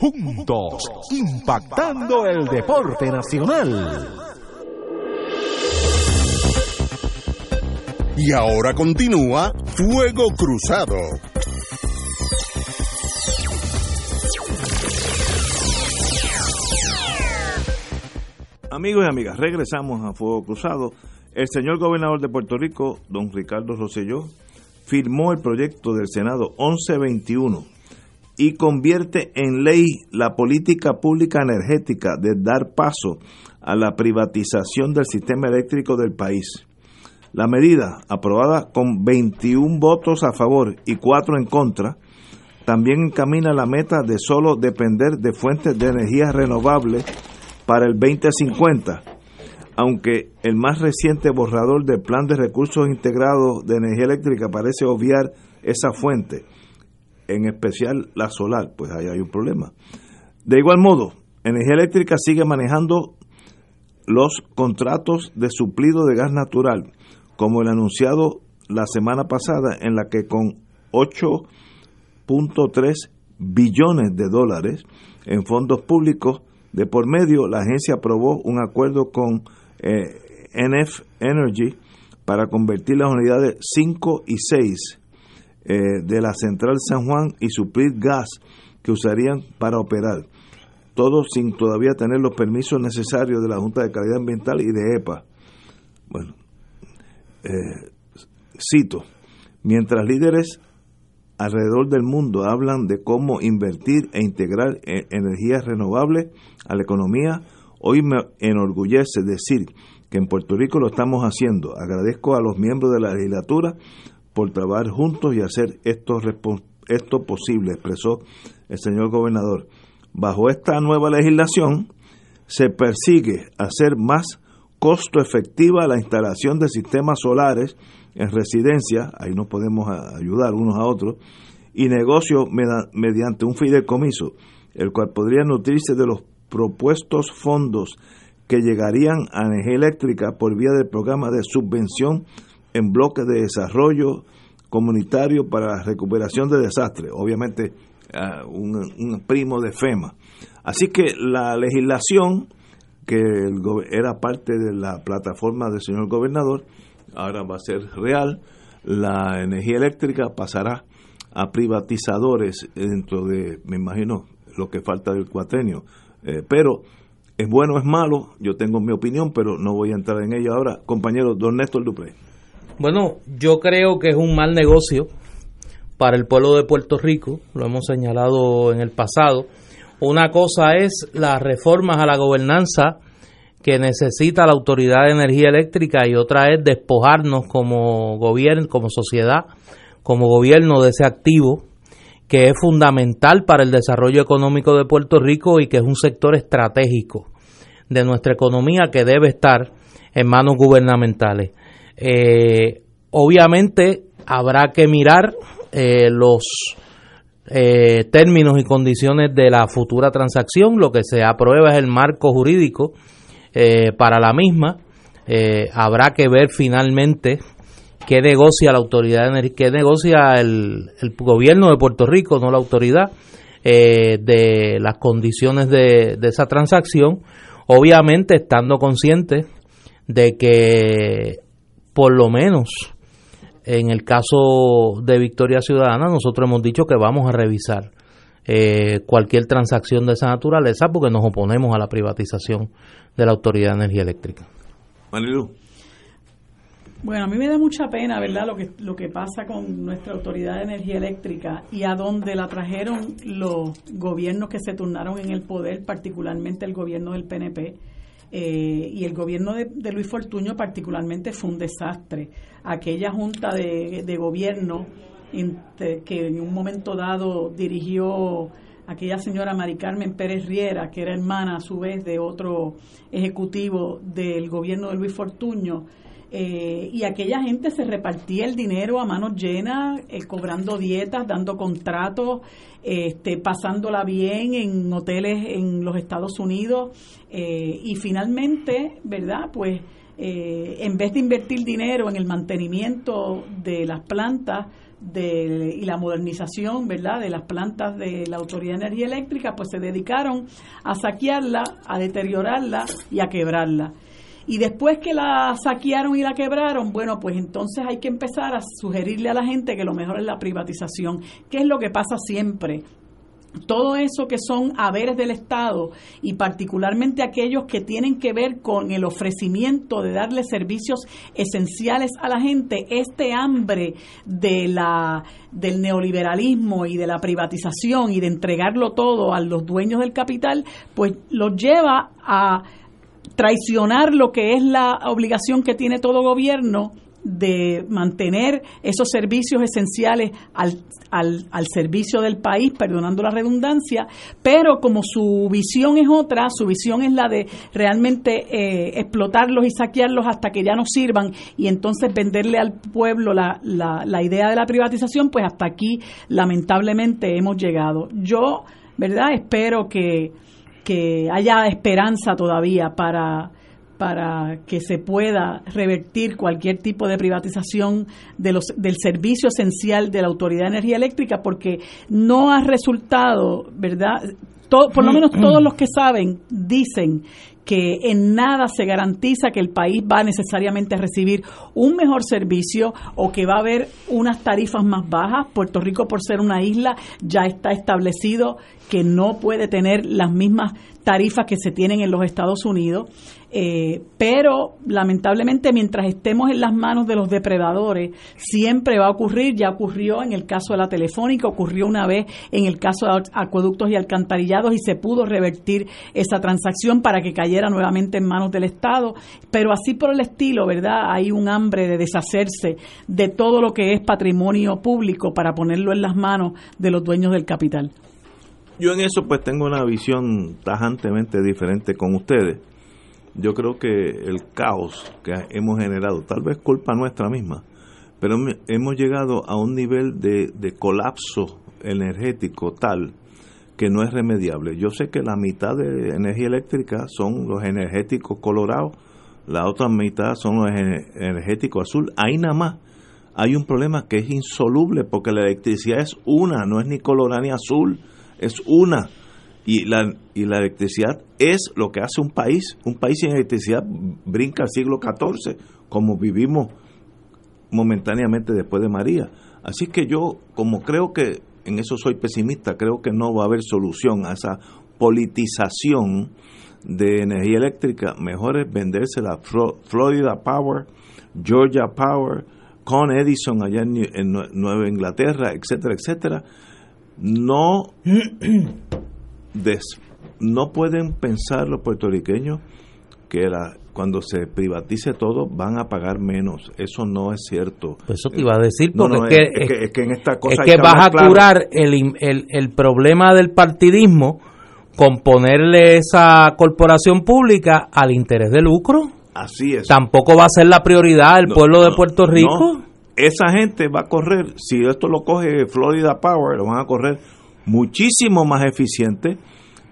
Juntos, impactando el deporte nacional. Y ahora continúa Fuego Cruzado. Amigos y amigas, regresamos a Fuego Cruzado. El señor gobernador de Puerto Rico, don Ricardo Rosselló, firmó el proyecto del Senado 1121 y convierte en ley la política pública energética de dar paso a la privatización del sistema eléctrico del país. La medida, aprobada con 21 votos a favor y 4 en contra, también encamina la meta de solo depender de fuentes de energía renovables para el 2050, aunque el más reciente borrador del Plan de Recursos Integrados de Energía Eléctrica parece obviar esa fuente, en especial la solar, pues ahí hay un problema. De igual modo, Energía Eléctrica sigue manejando los contratos de suplido de gas natural, como el anunciado la semana pasada, en la que con 8.3 billones de dólares en fondos públicos de por medio, la agencia aprobó un acuerdo con eh, NF Energy para convertir las unidades 5 y 6 eh, de la central San Juan y suplir gas que usarían para operar. Todo sin todavía tener los permisos necesarios de la Junta de Calidad Ambiental y de EPA. Bueno, eh, cito, mientras líderes alrededor del mundo hablan de cómo invertir e integrar e-, energías renovables a la economía, hoy me enorgullece decir que en Puerto Rico lo estamos haciendo. Agradezco a los miembros de la legislatura por trabajar juntos y hacer esto, esto posible, expresó el señor gobernador. Bajo esta nueva legislación se persigue hacer más costo efectiva la instalación de sistemas solares en residencia, ahí nos podemos ayudar unos a otros, y negocio mediante un fideicomiso, el cual podría nutrirse de los propuestos fondos que llegarían a energía eléctrica por vía del programa de subvención en bloques de desarrollo comunitario para recuperación de desastres, obviamente un, un, primo de FEMA. Así que la legislación que era parte de la plataforma del señor gobernador ahora va a ser real. La energía eléctrica pasará a privatizadores dentro de, me imagino, lo que falta del cuatrenio. Eh, pero es bueno es malo, yo tengo mi opinión, pero no voy a entrar en ello ahora. Compañero, don Néstor Dupré. Bueno, yo creo que es un mal negocio para el pueblo de Puerto Rico, lo hemos señalado en el pasado. Una cosa es las reformas a la gobernanza que necesita la Autoridad de Energía Eléctrica y otra es despojarnos como gobierno, como sociedad, como gobierno de ese activo que es fundamental para el desarrollo económico de Puerto Rico y que es un sector estratégico de nuestra economía que debe estar en manos gubernamentales. Eh, obviamente habrá que mirar eh, los eh, términos y condiciones de la futura transacción. Lo que se aprueba es el marco jurídico para la misma. habrá que ver finalmente qué negocia la autoridad qué negocia el, el, gobierno de Puerto Rico, no la autoridad, de las condiciones de, de esa transacción obviamente estando conscientes de que por lo menos en el caso de Victoria Ciudadana nosotros hemos dicho que vamos a revisar eh, cualquier transacción de esa naturaleza porque nos oponemos a la privatización de la Autoridad de Energía Eléctrica. Bueno, a mí me da mucha pena, ¿verdad?, lo que, lo que pasa con nuestra Autoridad de Energía Eléctrica y a dónde la trajeron los gobiernos que se turnaron en el poder, particularmente el gobierno del PNP. Eh, y el gobierno de, Luis Fortuño particularmente fue un desastre. Aquella junta de, de gobierno que en un momento dado dirigió aquella señora Mari Carmen Pérez Riera, que era hermana a su vez de otro ejecutivo del gobierno de Luis Fortuño, eh, y aquella gente se repartía el dinero a manos llenas, eh, cobrando dietas, dando contratos, este, pasándola bien en hoteles en los Estados Unidos eh, y finalmente, ¿verdad? Pues en vez de invertir dinero en el mantenimiento de las plantas, de, y la modernización, ¿verdad?, de las plantas de la Autoridad de Energía Eléctrica, pues se dedicaron a saquearla, a deteriorarla y a quebrarla. Y después que la saquearon y la quebraron, bueno, pues entonces hay que empezar a sugerirle a la gente que lo mejor es la privatización, que es lo que pasa siempre. Todo eso que son haberes del Estado y particularmente aquellos que tienen que ver con el ofrecimiento de darle servicios esenciales a la gente, este hambre de la del neoliberalismo y de la privatización y de entregarlo todo a los dueños del capital, pues los lleva a traicionar lo que es la obligación que tiene todo gobierno de mantener esos servicios esenciales al, al, al, servicio del país, perdonando la redundancia, pero como su visión es otra, su visión es la de realmente eh, explotarlos y saquearlos hasta que ya no sirvan y entonces venderle al pueblo la, la, la idea de la privatización, pues hasta aquí lamentablemente hemos llegado. Yo, ¿verdad? Espero que que haya esperanza todavía para, para que se pueda revertir cualquier tipo de privatización de los, del servicio esencial de la Autoridad de Energía Eléctrica, porque no ha resultado, ¿verdad? por lo menos todos los que saben dicen que en nada se garantiza que el país va necesariamente a recibir un mejor servicio o que va a haber unas tarifas más bajas. Puerto Rico, por ser una isla, ya está establecido que no puede tener las mismas tarifas que se tienen en los Estados Unidos, eh, pero lamentablemente mientras estemos en las manos de los depredadores, siempre va a ocurrir, ya ocurrió en el caso de la telefónica, ocurrió una vez en el caso de acueductos y alcantarillados y se pudo revertir esa transacción para que cayera nuevamente en manos del Estado, pero así por el estilo, ¿verdad? Hay un hambre de deshacerse de todo lo que es patrimonio público para ponerlo en las manos de los dueños del capital. Yo en eso pues tengo una visión tajantemente diferente con ustedes. Yo creo que el caos que hemos generado, tal vez culpa nuestra misma, pero hemos llegado a un nivel de, de colapso energético tal que no es remediable. Yo sé que la mitad de energía eléctrica son los energéticos colorados, la otra mitad son los energéticos azul. Ahí nada más hay un problema que es insoluble porque la electricidad es una, no es ni colorada ni azul es una. Y la, y la electricidad es lo que hace un país. Un país sin electricidad brinca al siglo XIV, como vivimos momentáneamente después de María. Así que yo, como creo que en eso soy pesimista, creo que no va a haber solución a esa politización de energía eléctrica. Mejor es vendérsela a Florida Power, Georgia Power, con Edison allá en Nueva Inglaterra, etcétera, etcétera no, no pueden pensar los puertorriqueños que la, cuando se privatice todo van a pagar menos. Eso no es cierto. Pues eso te iba a decir, porque no, es, que, es que- es que en esta cosa es que que vas a claro. curar el, el, el problema del partidismo con ponerle esa corporación pública al interés de lucro. Así es. Tampoco va a ser la prioridad del No, pueblo de Puerto Rico. Esa gente va a correr, si esto lo coge Florida Power, lo van a correr muchísimo más eficiente.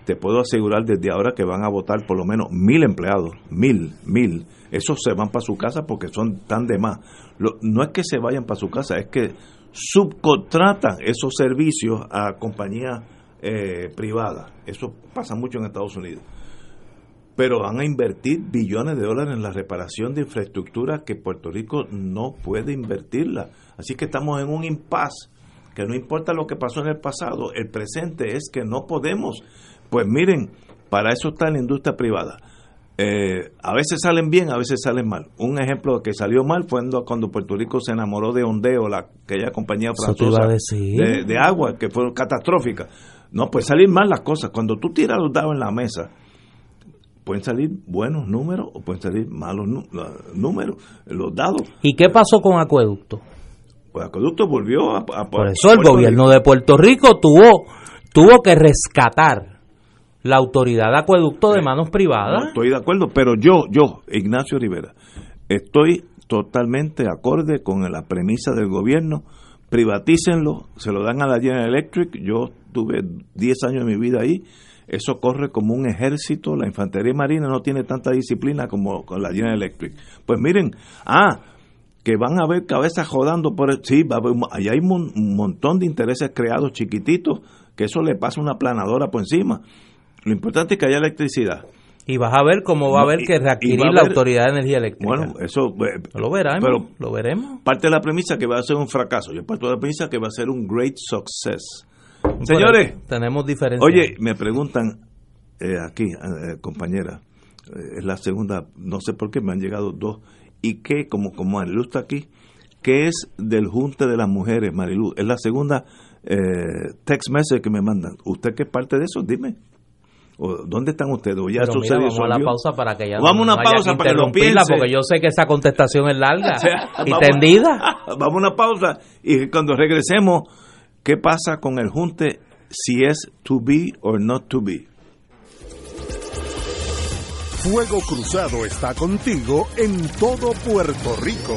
Te puedo asegurar desde ahora que van a votar por lo menos mil empleados, mil, mil. Esos se van para su casa porque son tan de más. No es que se vayan para su casa, es que subcontratan esos servicios a compañías eh, privadas. Eso pasa mucho en Estados Unidos pero van a invertir billones de dólares en la reparación de infraestructura que Puerto Rico no puede invertirla. Así que estamos en un impasse, que no importa lo que pasó en el pasado, el presente es que no podemos. Pues miren, para eso está la industria privada. Eh, a veces salen bien, a veces salen mal. Un ejemplo que salió mal fue cuando- Puerto Rico se enamoró de Ondeo, la, aquella compañía francesa de, de agua, que fue catastrófica. No, pues salir mal las cosas. Cuando tú tiras los dados en la mesa, pueden salir buenos números o pueden salir malos números, los dados. ¿Y qué pasó con Acueducto? Pues Acueducto volvió a... a- Por eso el gobierno Rico. de Puerto Rico tuvo, tuvo que rescatar la autoridad de acueducto de manos No, privadas. estoy de acuerdo, pero yo, yo, Ignacio Rivera, estoy totalmente acorde con la premisa del gobierno. Privatícenlo, se lo dan a la General Electric. Yo tuve 10 años de mi vida ahí. Eso corre como un ejército. La infantería marina no tiene tanta disciplina como con la General Electric. Pues miren, ah, que van a haber cabezas jodando por el, sí, va a haber, allá hay un montón de intereses creados chiquititos que eso le pasa una planadora por encima. Lo importante es que haya electricidad. Y vas a ver cómo va a haber que readquirir la autoridad de energía eléctrica. Bueno, eso eh, lo veremos, pero lo veremos. parte de la premisa que va a ser un fracaso. Yo parto de la premisa que va a ser un great success. Señores, tenemos diferencias. Oye, me preguntan eh, aquí, eh, compañera, eh, es la segunda, no sé por qué me han llegado dos. ¿Y qué, como, como Marilu está aquí, qué es del Junte de las Mujeres, Marilu? Es la segunda eh, text message que me mandan. ¿Usted qué es parte de eso? Dime. ¿O ¿Dónde están ustedes? ¿O ya Pero eso mira, se vamos a la pausa para que ya Vamos a no una pausa para que lo interrumpirla, piense. porque yo sé que esa contestación es larga O sea, y vamos- tendida. Vamos a una pausa y cuando regresemos, ¿qué pasa con el junte si es to be or not to be? Fuego Cruzado está contigo en todo Puerto Rico.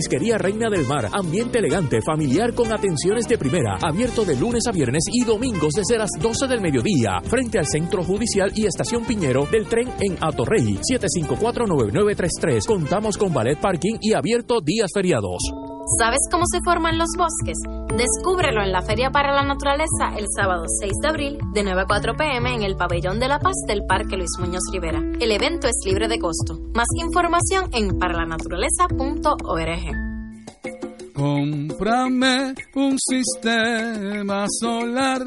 Marisquería Reina del Mar, ambiente elegante, familiar con atenciones de primera, abierto de lunes a viernes y domingos desde las 12 del mediodía, frente al Centro Judicial y Estación Piñero del tren en Atorrey, 754-9933. Contamos con ballet parking y abierto días feriados. ¿Sabes cómo se forman los bosques? Descúbrelo en la Feria para la Naturaleza el sábado 6 de abril de 9 a 4 pm en el Pabellón de la Paz del Parque Luis Muñoz Rivera. El evento es libre de costo. Más información en paralanaturaleza.org. Cómprame un sistema solar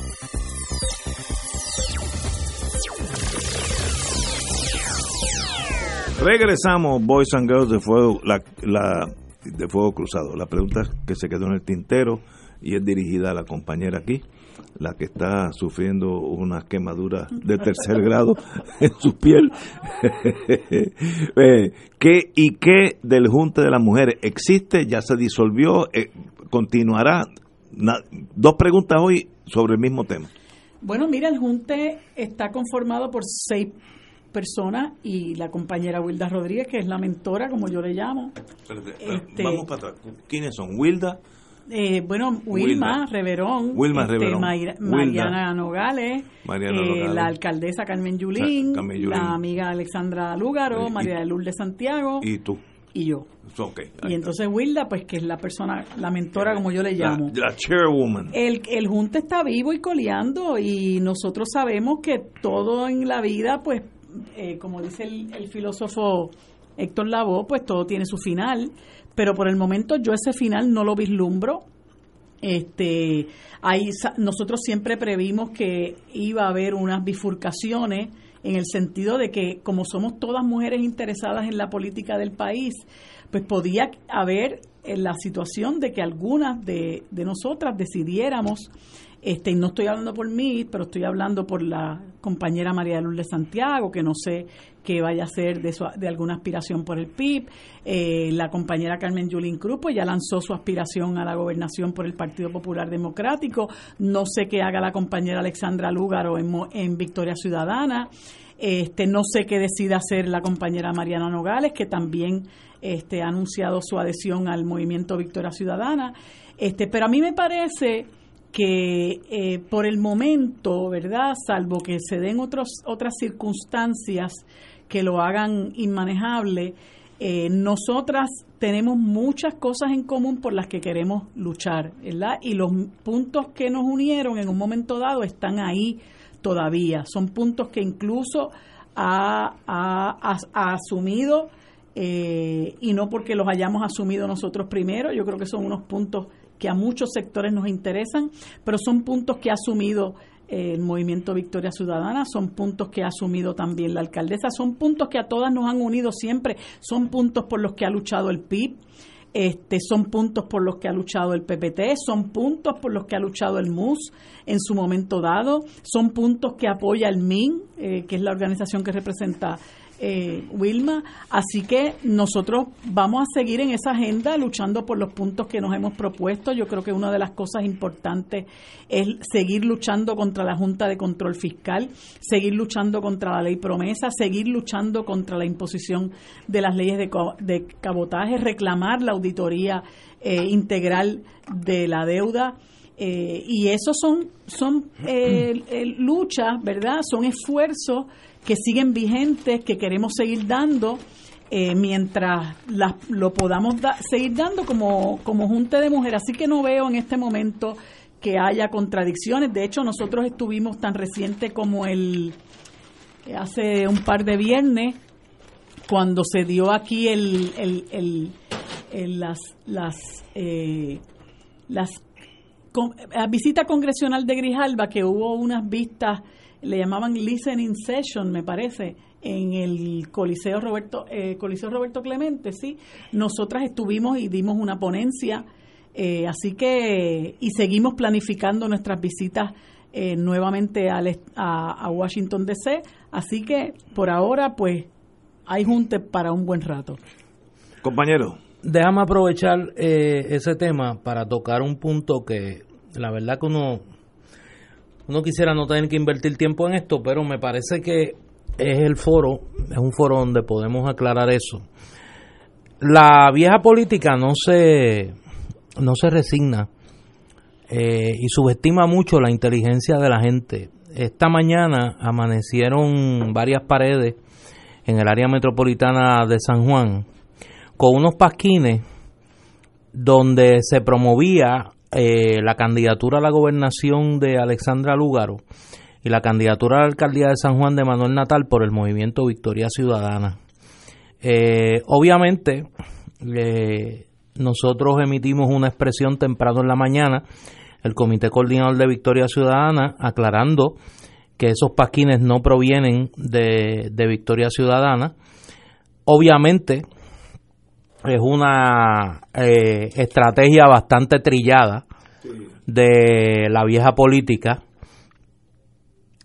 Regresamos, Boys and Girls de Fuego, la, la, de Fuego Cruzado. La pregunta que se quedó en el tintero y es dirigida a la compañera aquí, la que está sufriendo una quemadura de tercer grado en su piel. Eh, ¿Qué y qué del Junte de las Mujeres existe? ¿Ya se disolvió? Eh, ¿Continuará? Na- dos preguntas hoy sobre el mismo tema. Bueno, mira, el Junte está conformado por seis personas y la compañera Wilda Rodríguez, que es la mentora, como yo le llamo. Este- Vamos para atrás. ¿Quiénes son? ¿Wilda? Eh, bueno, Wilma, Wilma. Reverón, Wilma este, Reverón. Mayra-. Mariana Nogales, Mariana eh, Nogales. la alcaldesa Carmen Yulín, Carmen Yulín. la amiga Alexandra Lúgaro, Y- María de Lourdes Santiago ¿Y tú? y yo. Y entonces Wilda, pues que es la persona, la mentora, como yo le La, llamo. la chairwoman. El, el Junte está vivo y coleando y nosotros sabemos que todo en la vida, pues, eh, como dice el, el filósofo Héctor Lavoe, pues todo tiene su final, pero por el momento yo ese final no lo vislumbro. Este, hay, nosotros siempre previmos que iba a haber unas bifurcaciones en el sentido de que como somos todas mujeres interesadas en la política del país, pues podía haber en la situación de que algunas de, de nosotras decidiéramos, este, no estoy hablando por mí, pero estoy hablando por la compañera María de Lourdes Santiago, que no sé qué vaya a ser de, su- de alguna aspiración por el PIB, eh, la compañera Carmen Yulín Cruz, pues ya lanzó su aspiración a la gobernación por el Partido Popular Democrático, no sé qué haga la compañera Alexandra Lúgaro en, en Victoria Ciudadana, este, no sé qué decida hacer la compañera Mariana Nogales, que también este, ha anunciado su adhesión al movimiento Victoria Ciudadana. Este, pero a mí me parece que eh, por el momento, ¿verdad? Salvo que se den otros, otras circunstancias que lo hagan inmanejable, eh, nosotras tenemos muchas cosas en común por las que queremos luchar, ¿verdad? Y los puntos que nos unieron en un momento dado están ahí todavía. Son puntos que incluso ha, ha- asumido, eh, y no porque los hayamos asumido nosotros primero, yo creo que son unos puntos que a muchos sectores nos interesan, pero son puntos que ha asumido eh, el movimiento Victoria Ciudadana, son puntos que ha asumido también la alcaldesa, son puntos que a todas nos han unido siempre, son puntos por los que ha luchado el PIB, este, son puntos por los que ha luchado el PPT, son puntos por los que ha luchado el MUS en su momento dado, son puntos que apoya el MIN, eh, que es la organización que representa eh, Wilma. Así que nosotros vamos a seguir en esa agenda luchando por los puntos que nos hemos propuesto. Yo creo que una de las cosas importantes es seguir luchando contra la Junta de Control Fiscal, seguir luchando contra la ley promesa, seguir luchando contra la imposición de las leyes de, cabotaje, reclamar la auditoría eh, integral de la deuda. Eh, y eso son, son eh, eh, luchas, ¿verdad? Son esfuerzos que siguen vigentes, que queremos seguir dando eh, mientras las- lo podamos da- seguir dando como, como Junta de Mujeres. Así que no veo en este momento que haya contradicciones. De hecho, nosotros estuvimos tan reciente como el hace un par de viernes cuando se dio aquí el, el, el- el- las las eh, las con- la visita congresional de Grijalba que hubo unas vistas le llamaban listening session me parece en el Coliseo Roberto eh, Coliseo Roberto Clemente sí. Nosotras estuvimos y dimos una ponencia eh, así que y seguimos planificando nuestras visitas eh, nuevamente al est- a, a Washington DC así que por ahora pues hay junte para un buen rato. Compañero. Déjame aprovechar eh, ese tema para tocar un punto que la verdad que uno, uno quisiera no tener que invertir tiempo en esto, pero me parece que es el foro, es un foro donde podemos aclarar eso. La vieja política no se, no se resigna eh, y subestima mucho la inteligencia de la gente. Esta mañana amanecieron varias paredes en el área metropolitana de San Juan con unos pasquines donde se promovía eh, la candidatura a la gobernación de Alexandra Lúgaro y la candidatura a la alcaldía de San Juan de Manuel Natal por el movimiento Victoria Ciudadana. Eh, obviamente, eh, nosotros emitimos una expresión temprano en la mañana, el Comité Coordinador de Victoria Ciudadana, aclarando que esos pasquines no provienen de, de Victoria Ciudadana. obviamente es una eh, estrategia bastante trillada de la vieja política.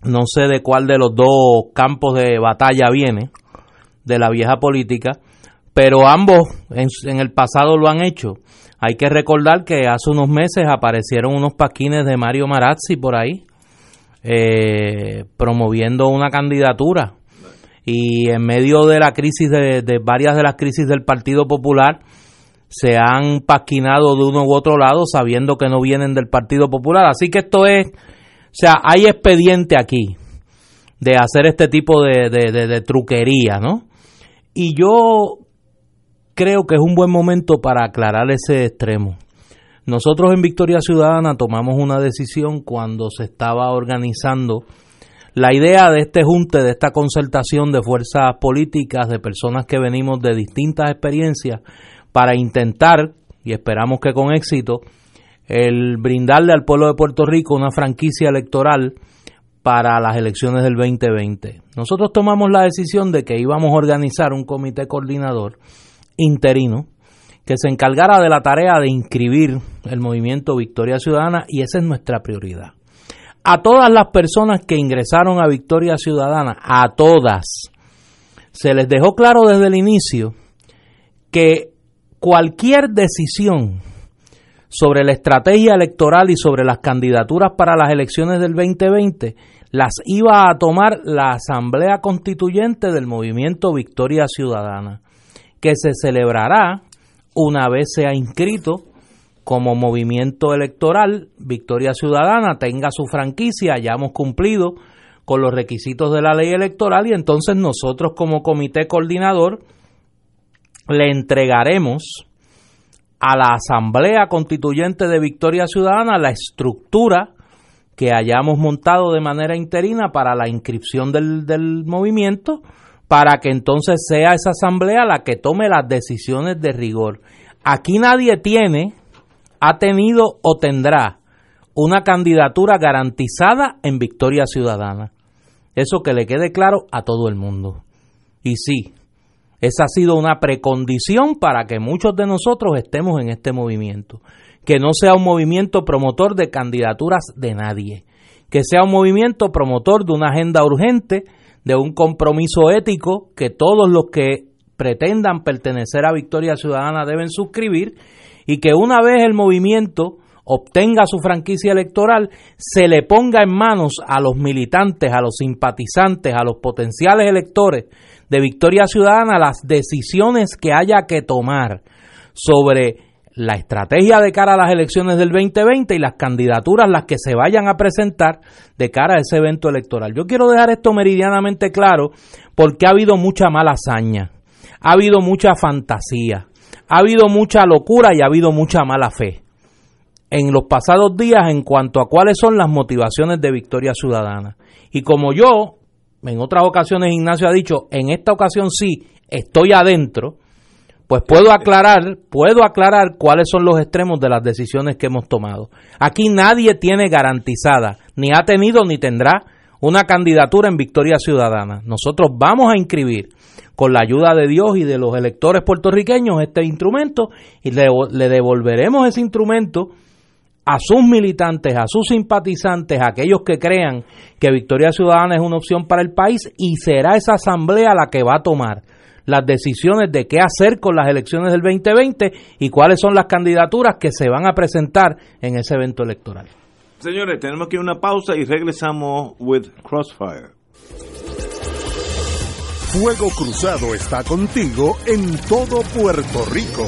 No sé de cuál de los dos campos de batalla viene, de la vieja política, pero ambos en, el pasado lo han hecho. Hay que recordar que hace unos meses aparecieron unos paquines de Mario Marazzi por ahí, eh, promoviendo una candidatura. Y en medio de la crisis, de, de varias de las crisis del Partido Popular, se han pasquinado de uno u otro lado sabiendo que no vienen del Partido Popular. Así que esto es, o sea, hay expediente aquí de hacer este tipo de, truquería, ¿no? Y yo creo que es un buen momento para aclarar ese extremo. Nosotros en Victoria Ciudadana tomamos una decisión cuando se estaba organizando la idea de este junte, de esta concertación de fuerzas políticas, de personas que venimos de distintas experiencias, para intentar, y esperamos que con éxito, el brindarle al pueblo de Puerto Rico una franquicia electoral para las elecciones del 2020. Nosotros tomamos la decisión de que íbamos a organizar un comité coordinador interino que se encargara de la tarea de inscribir el movimiento Victoria Ciudadana y esa es nuestra prioridad. A todas las personas que ingresaron a Victoria Ciudadana, a todas, se les dejó claro desde el inicio que cualquier decisión sobre la estrategia electoral y sobre las candidaturas para las elecciones del 2020 las iba a tomar la Asamblea Constituyente del Movimiento Victoria Ciudadana, que se celebrará una vez sea inscrito como movimiento electoral Victoria Ciudadana, tenga su franquicia, hayamos cumplido con los requisitos de la ley electoral y entonces nosotros como comité coordinador le entregaremos a la Asamblea Constituyente de Victoria Ciudadana la estructura que hayamos montado de manera interina para la inscripción del, del, movimiento, para que entonces sea esa asamblea la que tome las decisiones de rigor. Aquí nadie tiene, ha tenido o tendrá una candidatura garantizada en Victoria Ciudadana. Eso que le quede claro a todo el mundo. Y sí, esa ha sido una precondición para que muchos de nosotros estemos en este movimiento. Que no sea un movimiento promotor de candidaturas de nadie. Que sea un movimiento promotor de una agenda urgente, de un compromiso ético que todos los que pretendan pertenecer a Victoria Ciudadana deben suscribir y que una vez el movimiento obtenga su franquicia electoral, se le ponga en manos a los militantes, a los simpatizantes, a los potenciales electores de Victoria Ciudadana las decisiones que haya que tomar sobre la estrategia de cara a las elecciones del 2020 y las candidaturas las que se vayan a presentar de cara a ese evento electoral. Yo quiero dejar esto meridianamente claro porque ha habido mucha mala hazaña, ha habido mucha fantasía, ha habido mucha locura y ha habido mucha mala fe en los pasados días en cuanto a cuáles son las motivaciones de Victoria Ciudadana. Y como yo, en otras ocasiones Ignacio ha dicho, en esta ocasión sí, estoy adentro, pues puedo aclarar, puedo aclarar cuáles son los extremos de las decisiones que hemos tomado. Aquí nadie tiene garantizada, ni ha tenido ni tendrá una candidatura en Victoria Ciudadana. Nosotros vamos a inscribir con la ayuda de Dios y de los electores puertorriqueños este instrumento y le, devolveremos ese instrumento a sus militantes, a sus simpatizantes, a aquellos que crean que Victoria Ciudadana es una opción para el país y será esa asamblea la que va a tomar las decisiones de qué hacer con las elecciones del 2020 y cuáles son las candidaturas que se van a presentar en ese evento electoral. Señores, tenemos que una pausa y regresamos with Crossfire. Fuego Cruzado está contigo en todo Puerto Rico.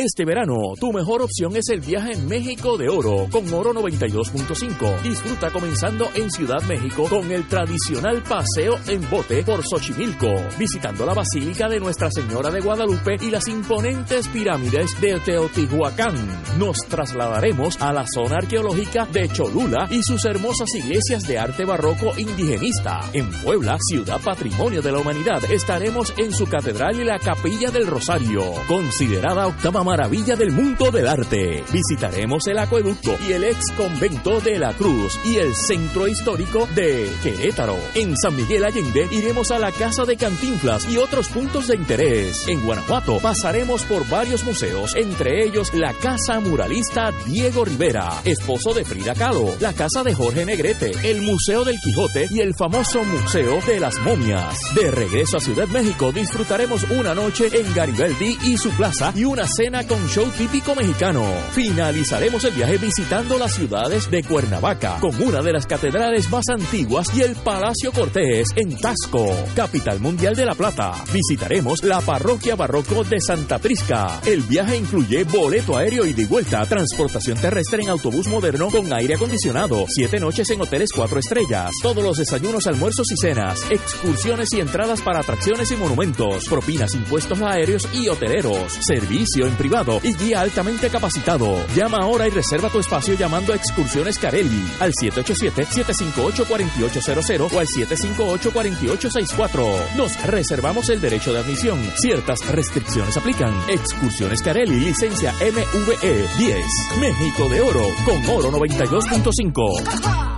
Este verano, tu mejor opción es el viaje en México de Oro con Oro 92.5. Disfruta comenzando en Ciudad México con el tradicional paseo en bote por Xochimilco, visitando la Basílica de Nuestra Señora de Guadalupe y las imponentes pirámides de Teotihuacán. Nos trasladaremos a la zona arqueológica de Cholula y sus hermosas iglesias de arte barroco indigenista. En Puebla, ciudad patrimonio de la humanidad, estaremos en su catedral y la capilla del Rosario, considerada octava maravilla del mundo del arte. Visitaremos el acueducto y el ex convento de la Cruz y el centro histórico de Querétaro. En San Miguel Allende iremos a la casa de Cantinflas y otros puntos de interés. En Guanajuato pasaremos por varios museos, entre ellos la casa muralista Diego Rivera, esposo de Frida Kahlo, la casa de Jorge Negrete, el Museo del Quijote y el famoso Museo de las Momias. De regreso a Ciudad México disfrutaremos una noche en Garibaldi y su plaza y una cena con show típico mexicano. Finalizaremos el viaje visitando las ciudades de Cuernavaca, con una de las catedrales más antiguas y el Palacio Cortés en Tasco, capital mundial de La Plata. Visitaremos la parroquia barroco de Santa Prisca. El viaje incluye boleto aéreo y de vuelta, transportación terrestre en autobús moderno con aire acondicionado, siete noches en hoteles cuatro estrellas, todos los desayunos, almuerzos y cenas, excursiones y entradas para atracciones y monumentos, propinas, impuestos aéreos y hoteleros, servicio en privado y guía altamente capacitado. Llama ahora y reserva tu espacio llamando a Excursiones Carelli al 787-758-4800 o al 758-4864. Nos reservamos el derecho de admisión. Ciertas restricciones aplican. Excursiones Carelli, licencia MVE 10. México de Oro con Oro 92.5.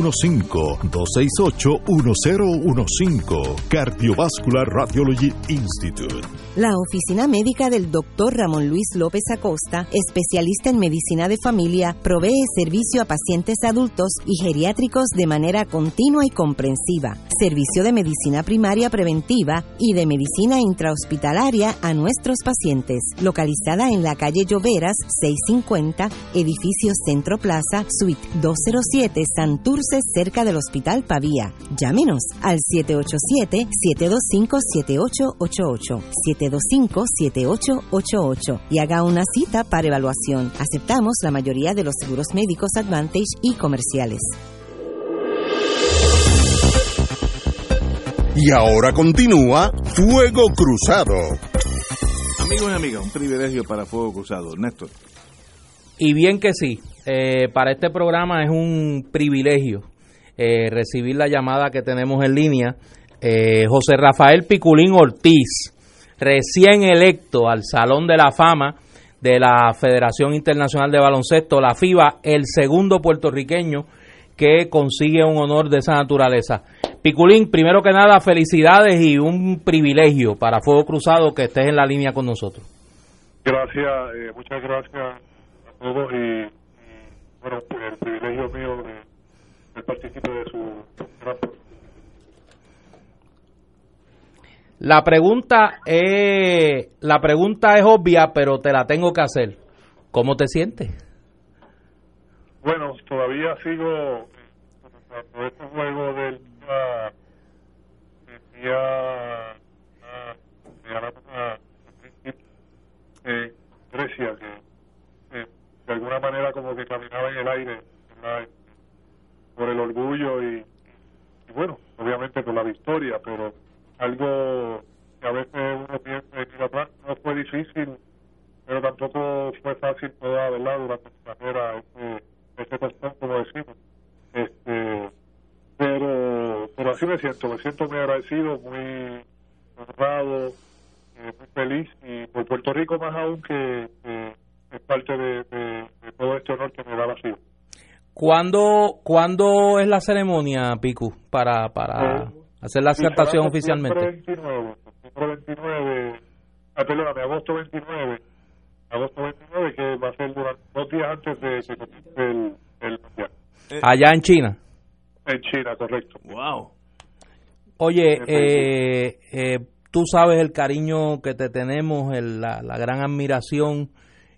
268-1015. Cardiovascular Radiology Institute. La oficina médica del Dr. Ramón Luis López Acosta, especialista en medicina de familia, provee servicio a pacientes adultos y geriátricos de manera continua y comprensiva, servicio de medicina primaria preventiva y de medicina intrahospitalaria a nuestros pacientes, localizada en la calle Lloveras 650, edificio Centro Plaza, suite 207, Cerca del Hospital Pavía. Llámenos al 787-725-7888. 725-7888 y haga una cita para evaluación. Aceptamos la mayoría de los seguros médicos Advantage y comerciales. Y ahora continúa Fuego Cruzado. Amigos y amigas, un privilegio para Fuego Cruzado. Néstor. Y bien que sí, eh, para este programa es un privilegio eh, recibir la llamada que tenemos en línea. Eh, José Rafael Piculín Ortiz, recién electo al Salón de la Fama de la Federación Internacional de Baloncesto, la FIBA, el segundo puertorriqueño que consigue un honor de esa naturaleza. Piculín, primero que nada, felicidades y un privilegio para Fuego Cruzado que estés en la línea con nosotros. Gracias, eh, muchas gracias a todos y, y, bueno, pues el privilegio mío de, de participar de su gran La pregunta es la pregunta es obvia, pero te la tengo que hacer. ¿Cómo te sientes? Bueno, todavía sigo cuando este juego del día, del día ah, de eh, Grecia, que eh, de alguna manera como que caminaba en el aire por el orgullo y, bueno, obviamente por la victoria, pero algo que a veces uno piensa que atrás no fue difícil, pero tampoco fue fácil toda, ¿verdad? Durante su carrera, este, este cuestión, como decimos. Este, pero, pero así me siento, me siento muy agradecido, muy honrado, eh, muy feliz y por Puerto Rico más aún que es parte de, de, de, todo este honor que me da FIBA. ¿Cuándo, ¿Cuándo es la ceremonia, Picu, para, para eh, hacer la aceptación oficialmente? 29, 29, ah, perdóname, agosto 29, agosto 29, que va a ser durante dos días antes de que el, el mundial. Allá en China. En China, correcto. Wow. Oye, eh, eh, tú sabes el cariño que te tenemos, el, la, la, gran admiración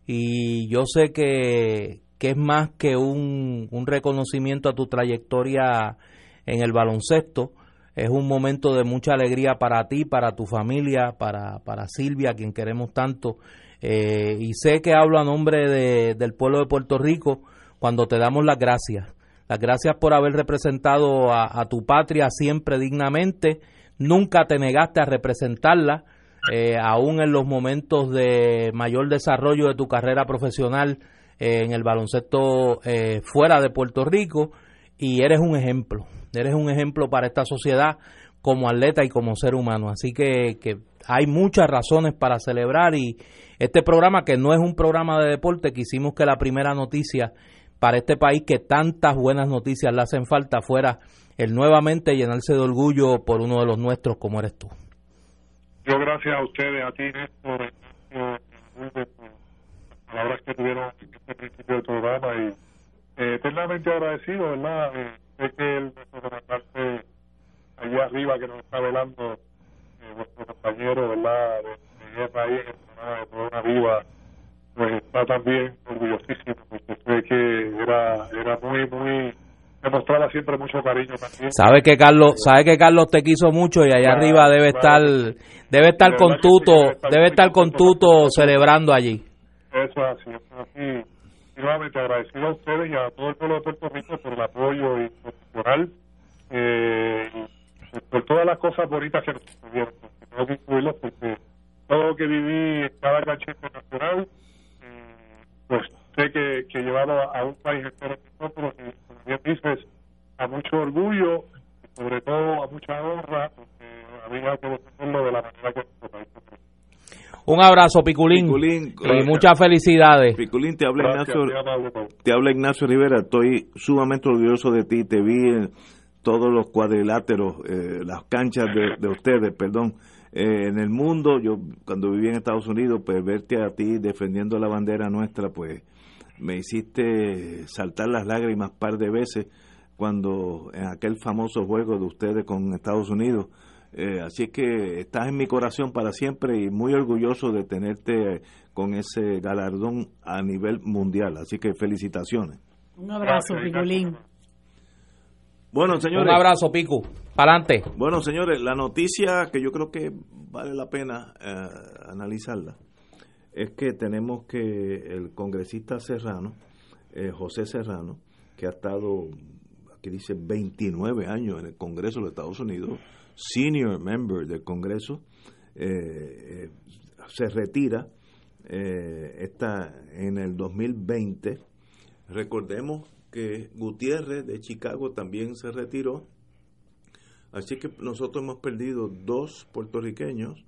y yo sé que, que es más que un, un reconocimiento a tu trayectoria en el baloncesto. Es un momento de mucha alegría para ti, para tu familia, para, para Silvia, a quien queremos tanto. Eh, y sé que hablo a nombre de, del pueblo de Puerto Rico cuando te damos las gracias. Las gracias por haber representado a, tu patria siempre dignamente. Nunca te negaste a representarla, eh, aún en los momentos de mayor desarrollo de tu carrera profesional eh, en el baloncesto eh, fuera de Puerto Rico. Y eres un ejemplo. Eres un ejemplo para esta sociedad como atleta y como ser humano. Así que, que hay muchas razones para celebrar y este programa que no es un programa de deporte, quisimos que la primera noticia para este país que tantas buenas noticias le hacen falta fuera el nuevamente llenarse de orgullo por uno de los nuestros como eres tú. Yo gracias a ustedes, a ti Néstor, por las palabras que tuvieron en este principio del programa y eh, eternamente agradecido, ¿verdad? Eh, sé que el representante allá arriba que nos está velando, eh, vuestro compañero, ¿verdad? De, de ahí en el programa de pues está también orgullosísimo porque sé que era, era muy, muy demostraba siempre mucho cariño también. Sabe que Carlos, sabe que Carlos te quiso mucho y allá arriba debe estar, debe estar con Tuto, debe estar con Tuto celebrando allí. Eso es así. Y nuevamente agradecido a ustedes y a todo el pueblo de Puerto Rico por el apoyo institucional, eh, por todas las cosas bonitas que nos sucedieron. Tengo que incluirlos porque todo lo que viví en cada cancha internacional pues sé que, que a un país entero nosotros, y como bien dices, a mucho orgullo, y sobre todo a mucha honra, porque había que hacerlo de la manera que nuestro país un abrazo, Piculín. y muchas felicidades. Piculín, te habla, Ignacio, te habla Ignacio Rivera. Estoy sumamente orgulloso de ti. Te vi en todos los cuadriláteros, eh, las canchas de, de ustedes, perdón. Eh, en el mundo, yo cuando viví en Estados Unidos, pues verte a ti defendiendo la bandera nuestra, pues me hiciste saltar las lágrimas par de veces cuando en aquel famoso juego de ustedes con Estados Unidos. Eh, así que estás en mi corazón para siempre y muy orgulloso de tenerte con ese galardón a nivel mundial. Así que felicitaciones. Un abrazo, Piculín. Bueno, señores. Un abrazo, Pico. Para adelante. Bueno, señores, la noticia que yo creo que vale la pena eh, analizarla es que tenemos que el congresista Serrano, eh, José Serrano, que ha estado, aquí dice 29 años en el Congreso de Estados Unidos, senior member del Congreso, eh, se retira está en el 2020. Recordemos que Gutiérrez de Chicago también se retiró. Así que nosotros hemos perdido dos puertorriqueños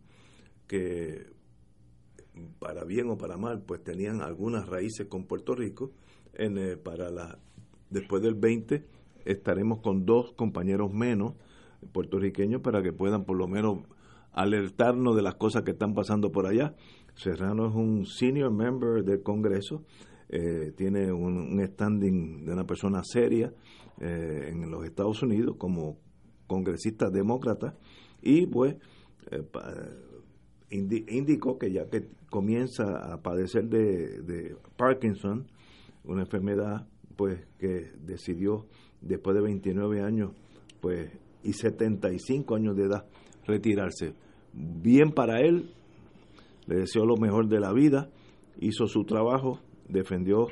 que, para bien o para mal, pues tenían algunas raíces con Puerto Rico. En, eh, para la, después del 20 estaremos con dos compañeros menos puertorriqueños para que puedan por lo menos alertarnos de las cosas que están pasando por allá. Serrano es un senior member del Congreso eh, tiene un, standing de una persona seria eh, en los Estados Unidos como congresista demócrata y pues eh, indicó que ya que comienza a padecer de, de, Parkinson, una enfermedad pues que decidió después de 29 años pues y 75 años de edad retirarse. Bien para él, le deseo lo mejor de la vida, hizo su trabajo defendió,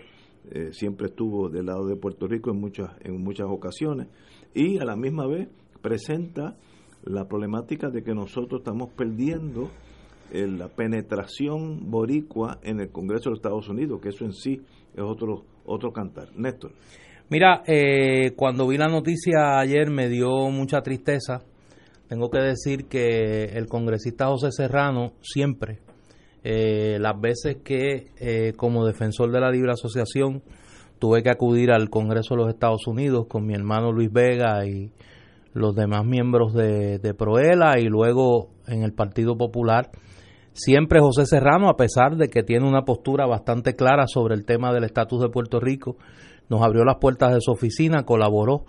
eh, siempre estuvo del lado de Puerto Rico en muchas, en muchas ocasiones y a la misma vez presenta la problemática de que nosotros estamos perdiendo la penetración boricua en el Congreso de los Estados Unidos, que eso en sí es otro, otro cantar. Néstor. Mira, eh, cuando vi la noticia ayer me dio mucha tristeza. Tengo que decir que el congresista José Serrano siempre eh, las veces que eh, como defensor de la libre asociación tuve que acudir al Congreso de los Estados Unidos con mi hermano Luis Vega y los demás miembros de, Proela y luego en el Partido Popular. Siempre José Serrano, a pesar de que tiene una postura bastante clara sobre el tema del estatus de Puerto Rico, nos abrió las puertas de su oficina, colaboró.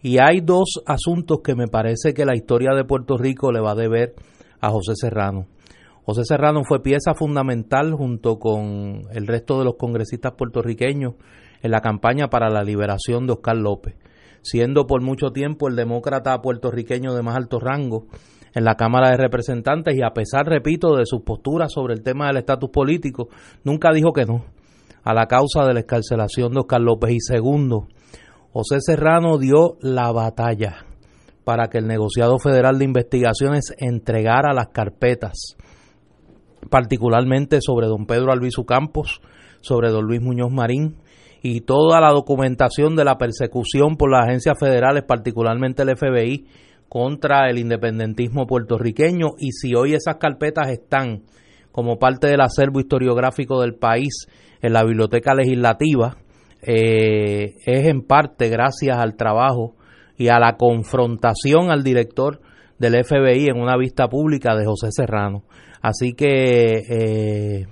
Y hay dos asuntos que me parece que la historia de Puerto Rico le va a deber a José Serrano. José Serrano fue pieza fundamental junto con el resto de los congresistas puertorriqueños en la campaña para la liberación de Oscar López, siendo por mucho tiempo el demócrata puertorriqueño de más alto rango en la Cámara de Representantes y a pesar, repito, de sus posturas sobre el tema del estatus político, nunca dijo que no a la causa de la escarcelación de Oscar López. Y segundo, José Serrano dio la batalla para que el negociado federal de investigaciones entregara las carpetas, particularmente sobre don Pedro Albizu Campos, sobre don Luis Muñoz Marín y toda la documentación de la persecución por las agencias federales, particularmente el FBI, contra el independentismo puertorriqueño. Y si hoy esas carpetas están como parte del acervo historiográfico del país en la biblioteca legislativa, eh, es en parte gracias al trabajo y a la confrontación al director del FBI en una vista pública de José Serrano. Así que eh,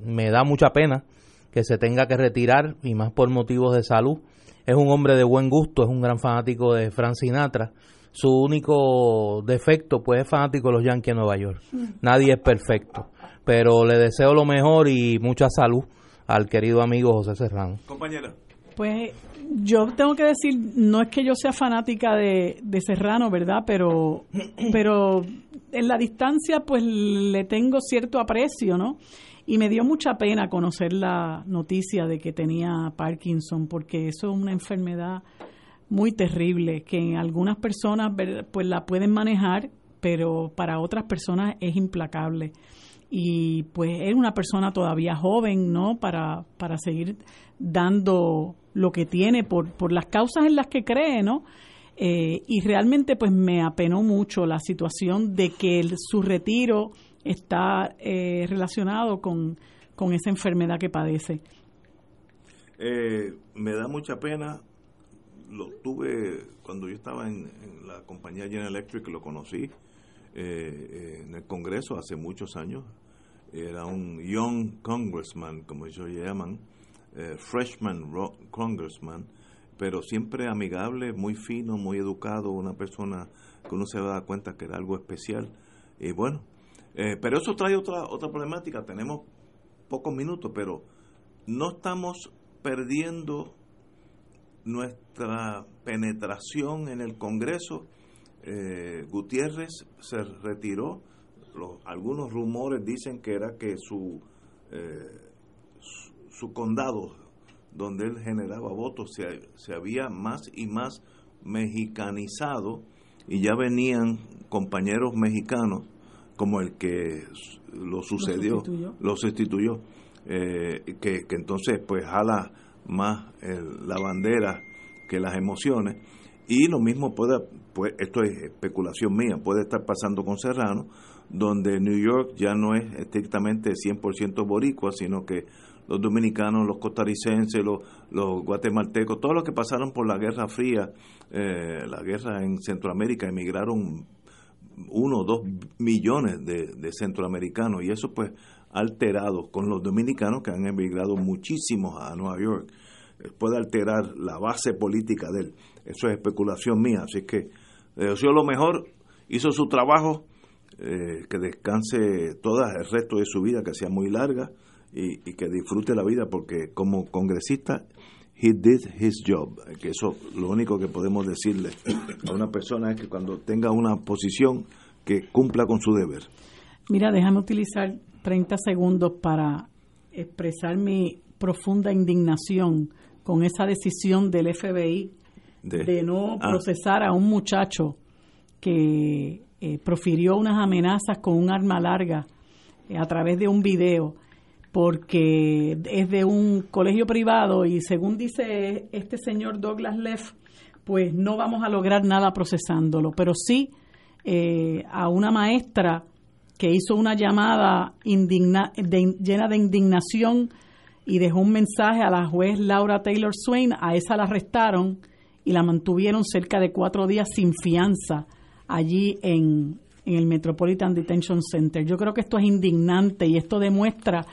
me da mucha pena que se tenga que retirar y más por motivos de salud. Es un hombre de buen gusto, es un gran fanático de Frank Sinatra. Su único defecto pues es fanático de los Yankees de Nueva York. Nadie es perfecto, pero le deseo lo mejor y mucha salud al querido amigo José Serrano. Compañera. Pues yo tengo que decir, no es que yo sea fanática de, de Serrano, ¿verdad? Pero, pero en la distancia pues le tengo cierto aprecio, ¿no? Y me dio mucha pena conocer la noticia de que tenía Parkinson, porque eso es una enfermedad muy terrible, que en algunas personas pues la pueden manejar, pero para otras personas es implacable. Y pues es una persona todavía joven, ¿no? Para, para seguir dando lo que tiene por, por las causas en las que cree, ¿no? Eh, y realmente pues me apenó mucho la situación de que su retiro está eh, relacionado con, con, esa enfermedad que padece. Eh, me da mucha pena, lo tuve cuando yo estaba en, la compañía General Electric, lo conocí eh, en el Congreso hace muchos años, era un young congressman, como ellos llaman, freshman congressman, pero siempre amigable, muy fino, muy educado, una persona que uno se da cuenta que era algo especial. Y bueno, eh, pero eso trae otra, otra problemática. Tenemos pocos minutos, pero no estamos perdiendo nuestra penetración en el Congreso. Eh, Gutiérrez se retiró. Algunos rumores dicen que era que su, eh, su, condado, donde él generaba votos, se, se había más y más mexicanizado y ya venían compañeros mexicanos como el que lo sucedió, lo sustituyó, eh, que, entonces pues jala más la bandera que las emociones. Y lo mismo puede, pues esto es especulación mía, puede estar pasando con Serrano, donde New York ya no es estrictamente 100% boricua, sino que los dominicanos, los costarricenses, los, los guatemaltecos, todos los que pasaron por la Guerra Fría, eh, la guerra en Centroamérica, emigraron uno o dos millones de, centroamericanos y eso pues alterado con los dominicanos que han emigrado muchísimos a Nueva York. Eh, puede alterar la base política de él. Eso es especulación mía así que le deseo lo mejor hizo su trabajo eh, que descanse todo el resto de su vida que sea muy larga y que disfrute la vida porque como congresista he did his job, que eso lo único que podemos decirle a una persona es que cuando tenga una posición que cumpla con su deber. Mira, déjame utilizar 30 segundos para expresar mi profunda indignación con esa decisión del FBI de, no ah. procesar a un muchacho que eh, profirió unas amenazas con un arma larga eh, a través de un video porque es de un colegio privado y según dice este señor Douglas Leff, pues no vamos a lograr nada procesándolo, pero sí eh, a una maestra que hizo una llamada llena de indignación y dejó un mensaje a la juez Laura Taylor Swain, a esa la arrestaron y la mantuvieron cerca de cuatro días sin fianza allí en, en el Metropolitan Detention Center. Yo creo que esto es indignante y esto demuestra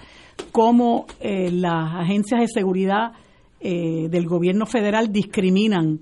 cómo eh, las agencias de seguridad eh, del gobierno federal discriminan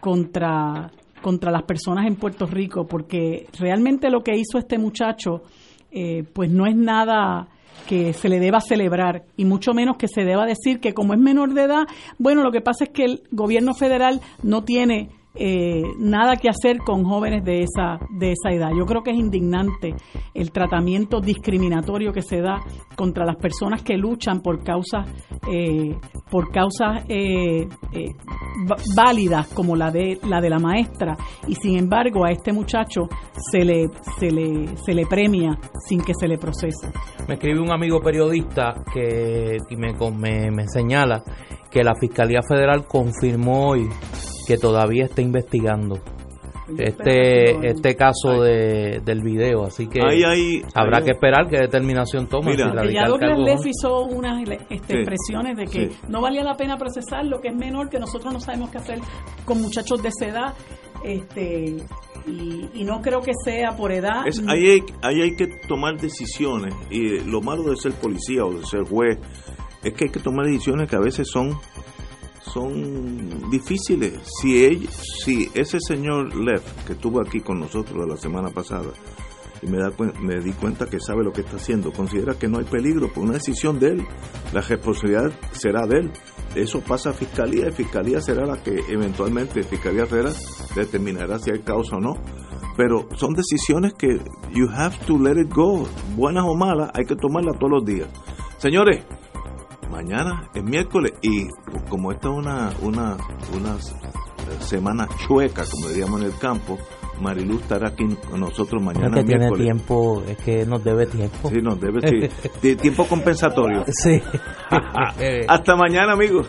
contra, contra las personas en Puerto Rico, porque realmente lo que hizo este muchacho, eh, pues no es nada que se le deba celebrar y mucho menos que se deba decir que como es menor de edad, bueno, lo que pasa es que el gobierno federal no tiene eh, nada que hacer con jóvenes de esa, de esa edad. Yo creo que es indignante el tratamiento discriminatorio que se da contra las personas que luchan por causas, eh, por causas eh, válidas como la de, la de la maestra y sin embargo a este muchacho se le, se le, se le premia sin que se le procese. Me escribe un amigo periodista que me, me, me señala que la Fiscalía Federal confirmó hoy que todavía está investigando este este caso de, del video así que habrá que esperar qué determinación toma Mira, si ya Douglas hizo unas este, expresiones de que no valía la pena procesar lo que es menor que nosotros no sabemos qué hacer con muchachos de esa edad este y, no creo que sea por edad ahí, hay, ahí hay que tomar decisiones y lo malo de ser policía o de ser juez es que hay que tomar decisiones que a veces son son difíciles. Si, si ese señor Lev, que estuvo aquí con nosotros la semana pasada, y me, da, me di cuenta que sabe lo que está haciendo, considera que no hay peligro por una decisión de él, la responsabilidad será de él. Eso pasa a Fiscalía y Fiscalía será la que eventualmente, Fiscalía Federal, determinará si hay causa o no. Pero son decisiones que you have to let it go, buenas o malas, hay que tomarlas todos los días. Señores, mañana es miércoles y como esta es una, una, una semana chueca, como diríamos en el campo, Marilu estará aquí con nosotros mañana. Es que tiene tiempo, es que nos debe tiempo. Sí, nos debe, sí. tiempo compensatorio. Sí. Hasta mañana, amigos.